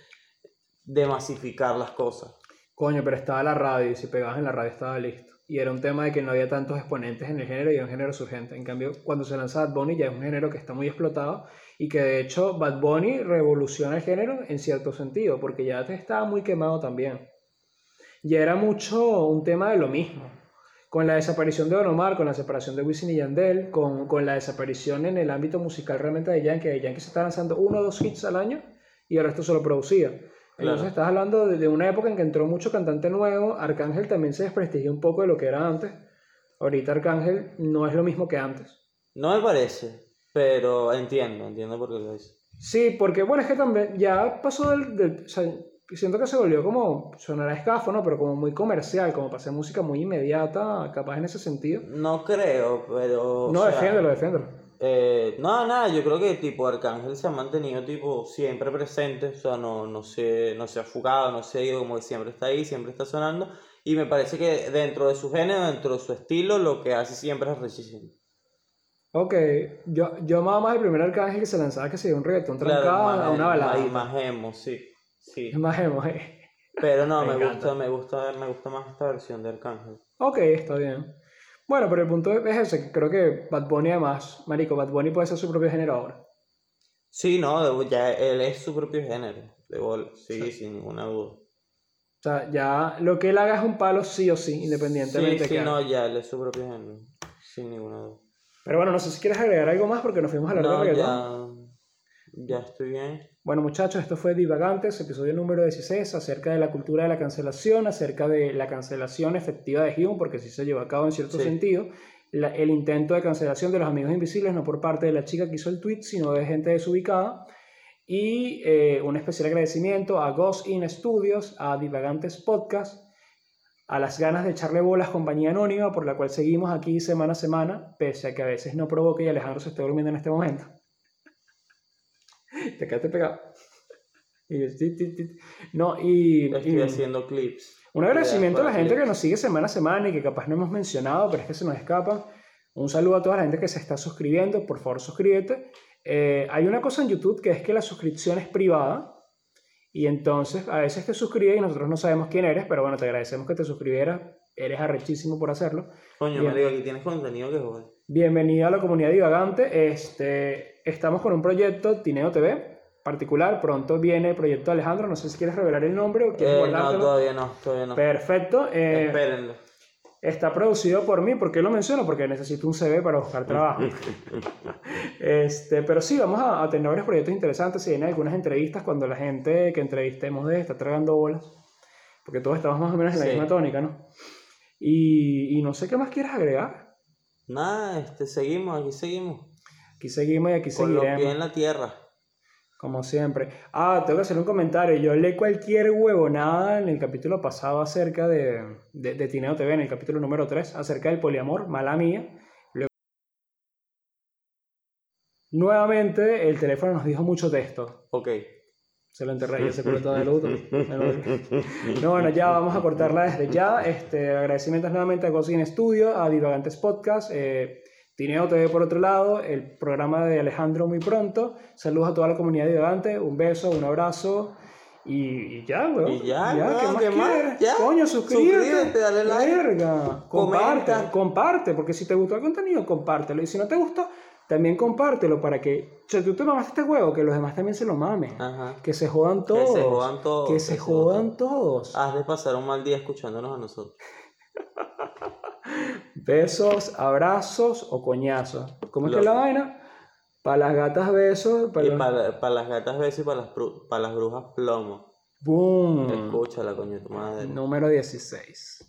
de masificar las cosas. Coño, pero estaba la radio y si pegabas en la radio estaba listo. Y era un tema de que no había tantos exponentes en el género y era un género surgente. En cambio, cuando se lanza Bad Bunny ya es un género que está muy explotado y que de hecho Bad Bunny revoluciona el género en cierto sentido, porque ya te estaba muy quemado también. Ya era mucho un tema de lo mismo. Con la desaparición de Don Omar, con la separación de Wisin y Yandel, con, con la desaparición en el ámbito musical realmente de Yankee, Yankee se está lanzando uno o dos hits al año y el resto solo producía. Entonces estás hablando de, una época en que entró mucho cantante nuevo, Arcángel también se desprestigió un poco de lo que era antes. Ahorita Arcángel no es lo mismo que antes. No me parece, pero entiendo, entiendo por qué lo dice. Sí, porque bueno, es que también ya pasó del... o sea, siento que se volvió como, sonará escafo, ¿no? Pero como muy comercial, como para hacer música muy inmediata, capaz en ese sentido. No creo, pero... No, defiéndelo, defiéndelo. Eh, no, nada, yo creo que tipo Arcángel se ha mantenido tipo siempre presente, o sea, no, no, se, no se ha fugado, no se ha ido, como que siempre está ahí, siempre está sonando. Y me parece que dentro de su género, dentro de su estilo, lo que hace siempre es richísimo. Ok, yo, yo amaba más el primer Arcángel que se lanzaba que se dio un reggaetón trancado a una balada. Más, emo, sí. sí. [laughs] Más emo, eh. Pero no, [laughs] me, gusta, me, gusta, me gusta más esta versión de Arcángel. Ok, está bien. Bueno, pero el punto es ese, que creo que Bad Bunny además, marico, Bad Bunny puede ser su propio género ahora. Sí, no, ya él es su propio género, de sí, sin ninguna duda. O sea, ya lo que él haga es un palo sí o sí, independientemente. Sí, sí, no, ya él es su propio género, sin ninguna duda. Pero bueno, no sé si quieres agregar algo más porque nos fuimos a la no, ya, ya estoy bien. Bueno, muchachos, esto fue Divagantes, episodio número 16, acerca de la cultura de la cancelación, acerca de la cancelación efectiva de Hume, porque sí se llevó a cabo en cierto sentido. el intento de cancelación de los amigos invisibles, no por parte de la chica que hizo el tweet, sino de gente desubicada. Y eh, un especial agradecimiento a Ghost In Studios, a Divagantes Podcast, a las ganas de echarle bolas compañía anónima, por la cual seguimos aquí semana a semana, pese a que a veces no provoque y Alejandro se esté durmiendo en este momento. [laughs] te quedaste pegado. Y no, y. Estoy haciendo clips. Un agradecimiento a la gente que nos sigue semana a semana y que capaz no hemos mencionado, pero es que se nos escapa. Un saludo a toda la gente que se está suscribiendo. Por favor, suscríbete. Eh, hay una cosa en YouTube que es que la suscripción es privada. Y entonces a veces te suscribes y nosotros no sabemos quién eres, pero bueno, te agradecemos que te suscribieras. Eres arrechísimo por hacerlo. Coño, Bien. marico, aquí tienes contenido que joder. A la comunidad divagante. Este, estamos con un proyecto Tineo TV particular. Pronto viene el proyecto Alejandro. No sé si quieres revelar el nombre o quieres Eh, no, todavía no, todavía no. Perfecto. eh, Espérenlo. Está producido por mí. ¿Por qué lo menciono? Porque necesito un CV para buscar trabajo. [laughs] este, pero sí, vamos a, a tener varios proyectos interesantes. Se vienen algunas entrevistas cuando la gente que entrevistemos de está tragando bolas. Porque todos estamos más o menos en la Sí. misma tónica, ¿no? Y, y no sé qué más quieres agregar. Nada, este, seguimos, aquí seguimos. Aquí seguimos y aquí Con los seguiremos. pies en la tierra. Como siempre. Ah, tengo que hacer un comentario. Yo leí cualquier huevonada en el capítulo pasado acerca de, de, de Tineo TV, en el capítulo número 3, acerca del poliamor, mala mía. Luego- Nuevamente, el teléfono nos dijo mucho texto. Ok. Se lo enterré, ya se curó todo el luto. [laughs] No, bueno, ya vamos a cortarla desde ya. Este, agradecimientos nuevamente a Cocina Studio, a Divagantes Podcast, eh, Tineo TV por otro lado, el programa de Alejandro muy pronto. Saludos a toda la comunidad divagante, un beso, un abrazo. Y, y ya, weón. Y ya, weón, ¿qué ¿qué más? quieres? Ya. Coño, suscríbete. Suscríbete, dale like. Verga. Comparte, Comenta. comparte, porque si te gustó el contenido, compártelo. Y si no te gustó, también compártelo para que, si tú te mamaste este huevo, que los demás también se lo mamen. Ajá. Que se jodan todos. se jodan todos, Que que se se jodan todos. Has de pasar un mal día escuchándonos a nosotros. Besos, abrazos o coñazos. ¿Cómo es que es la vaina? Para las gatas besos, para Y los... para, las gatas besos y para las, para las brujas plomo. ¡Boom! Escúchala, coño, tu madre. Número 16.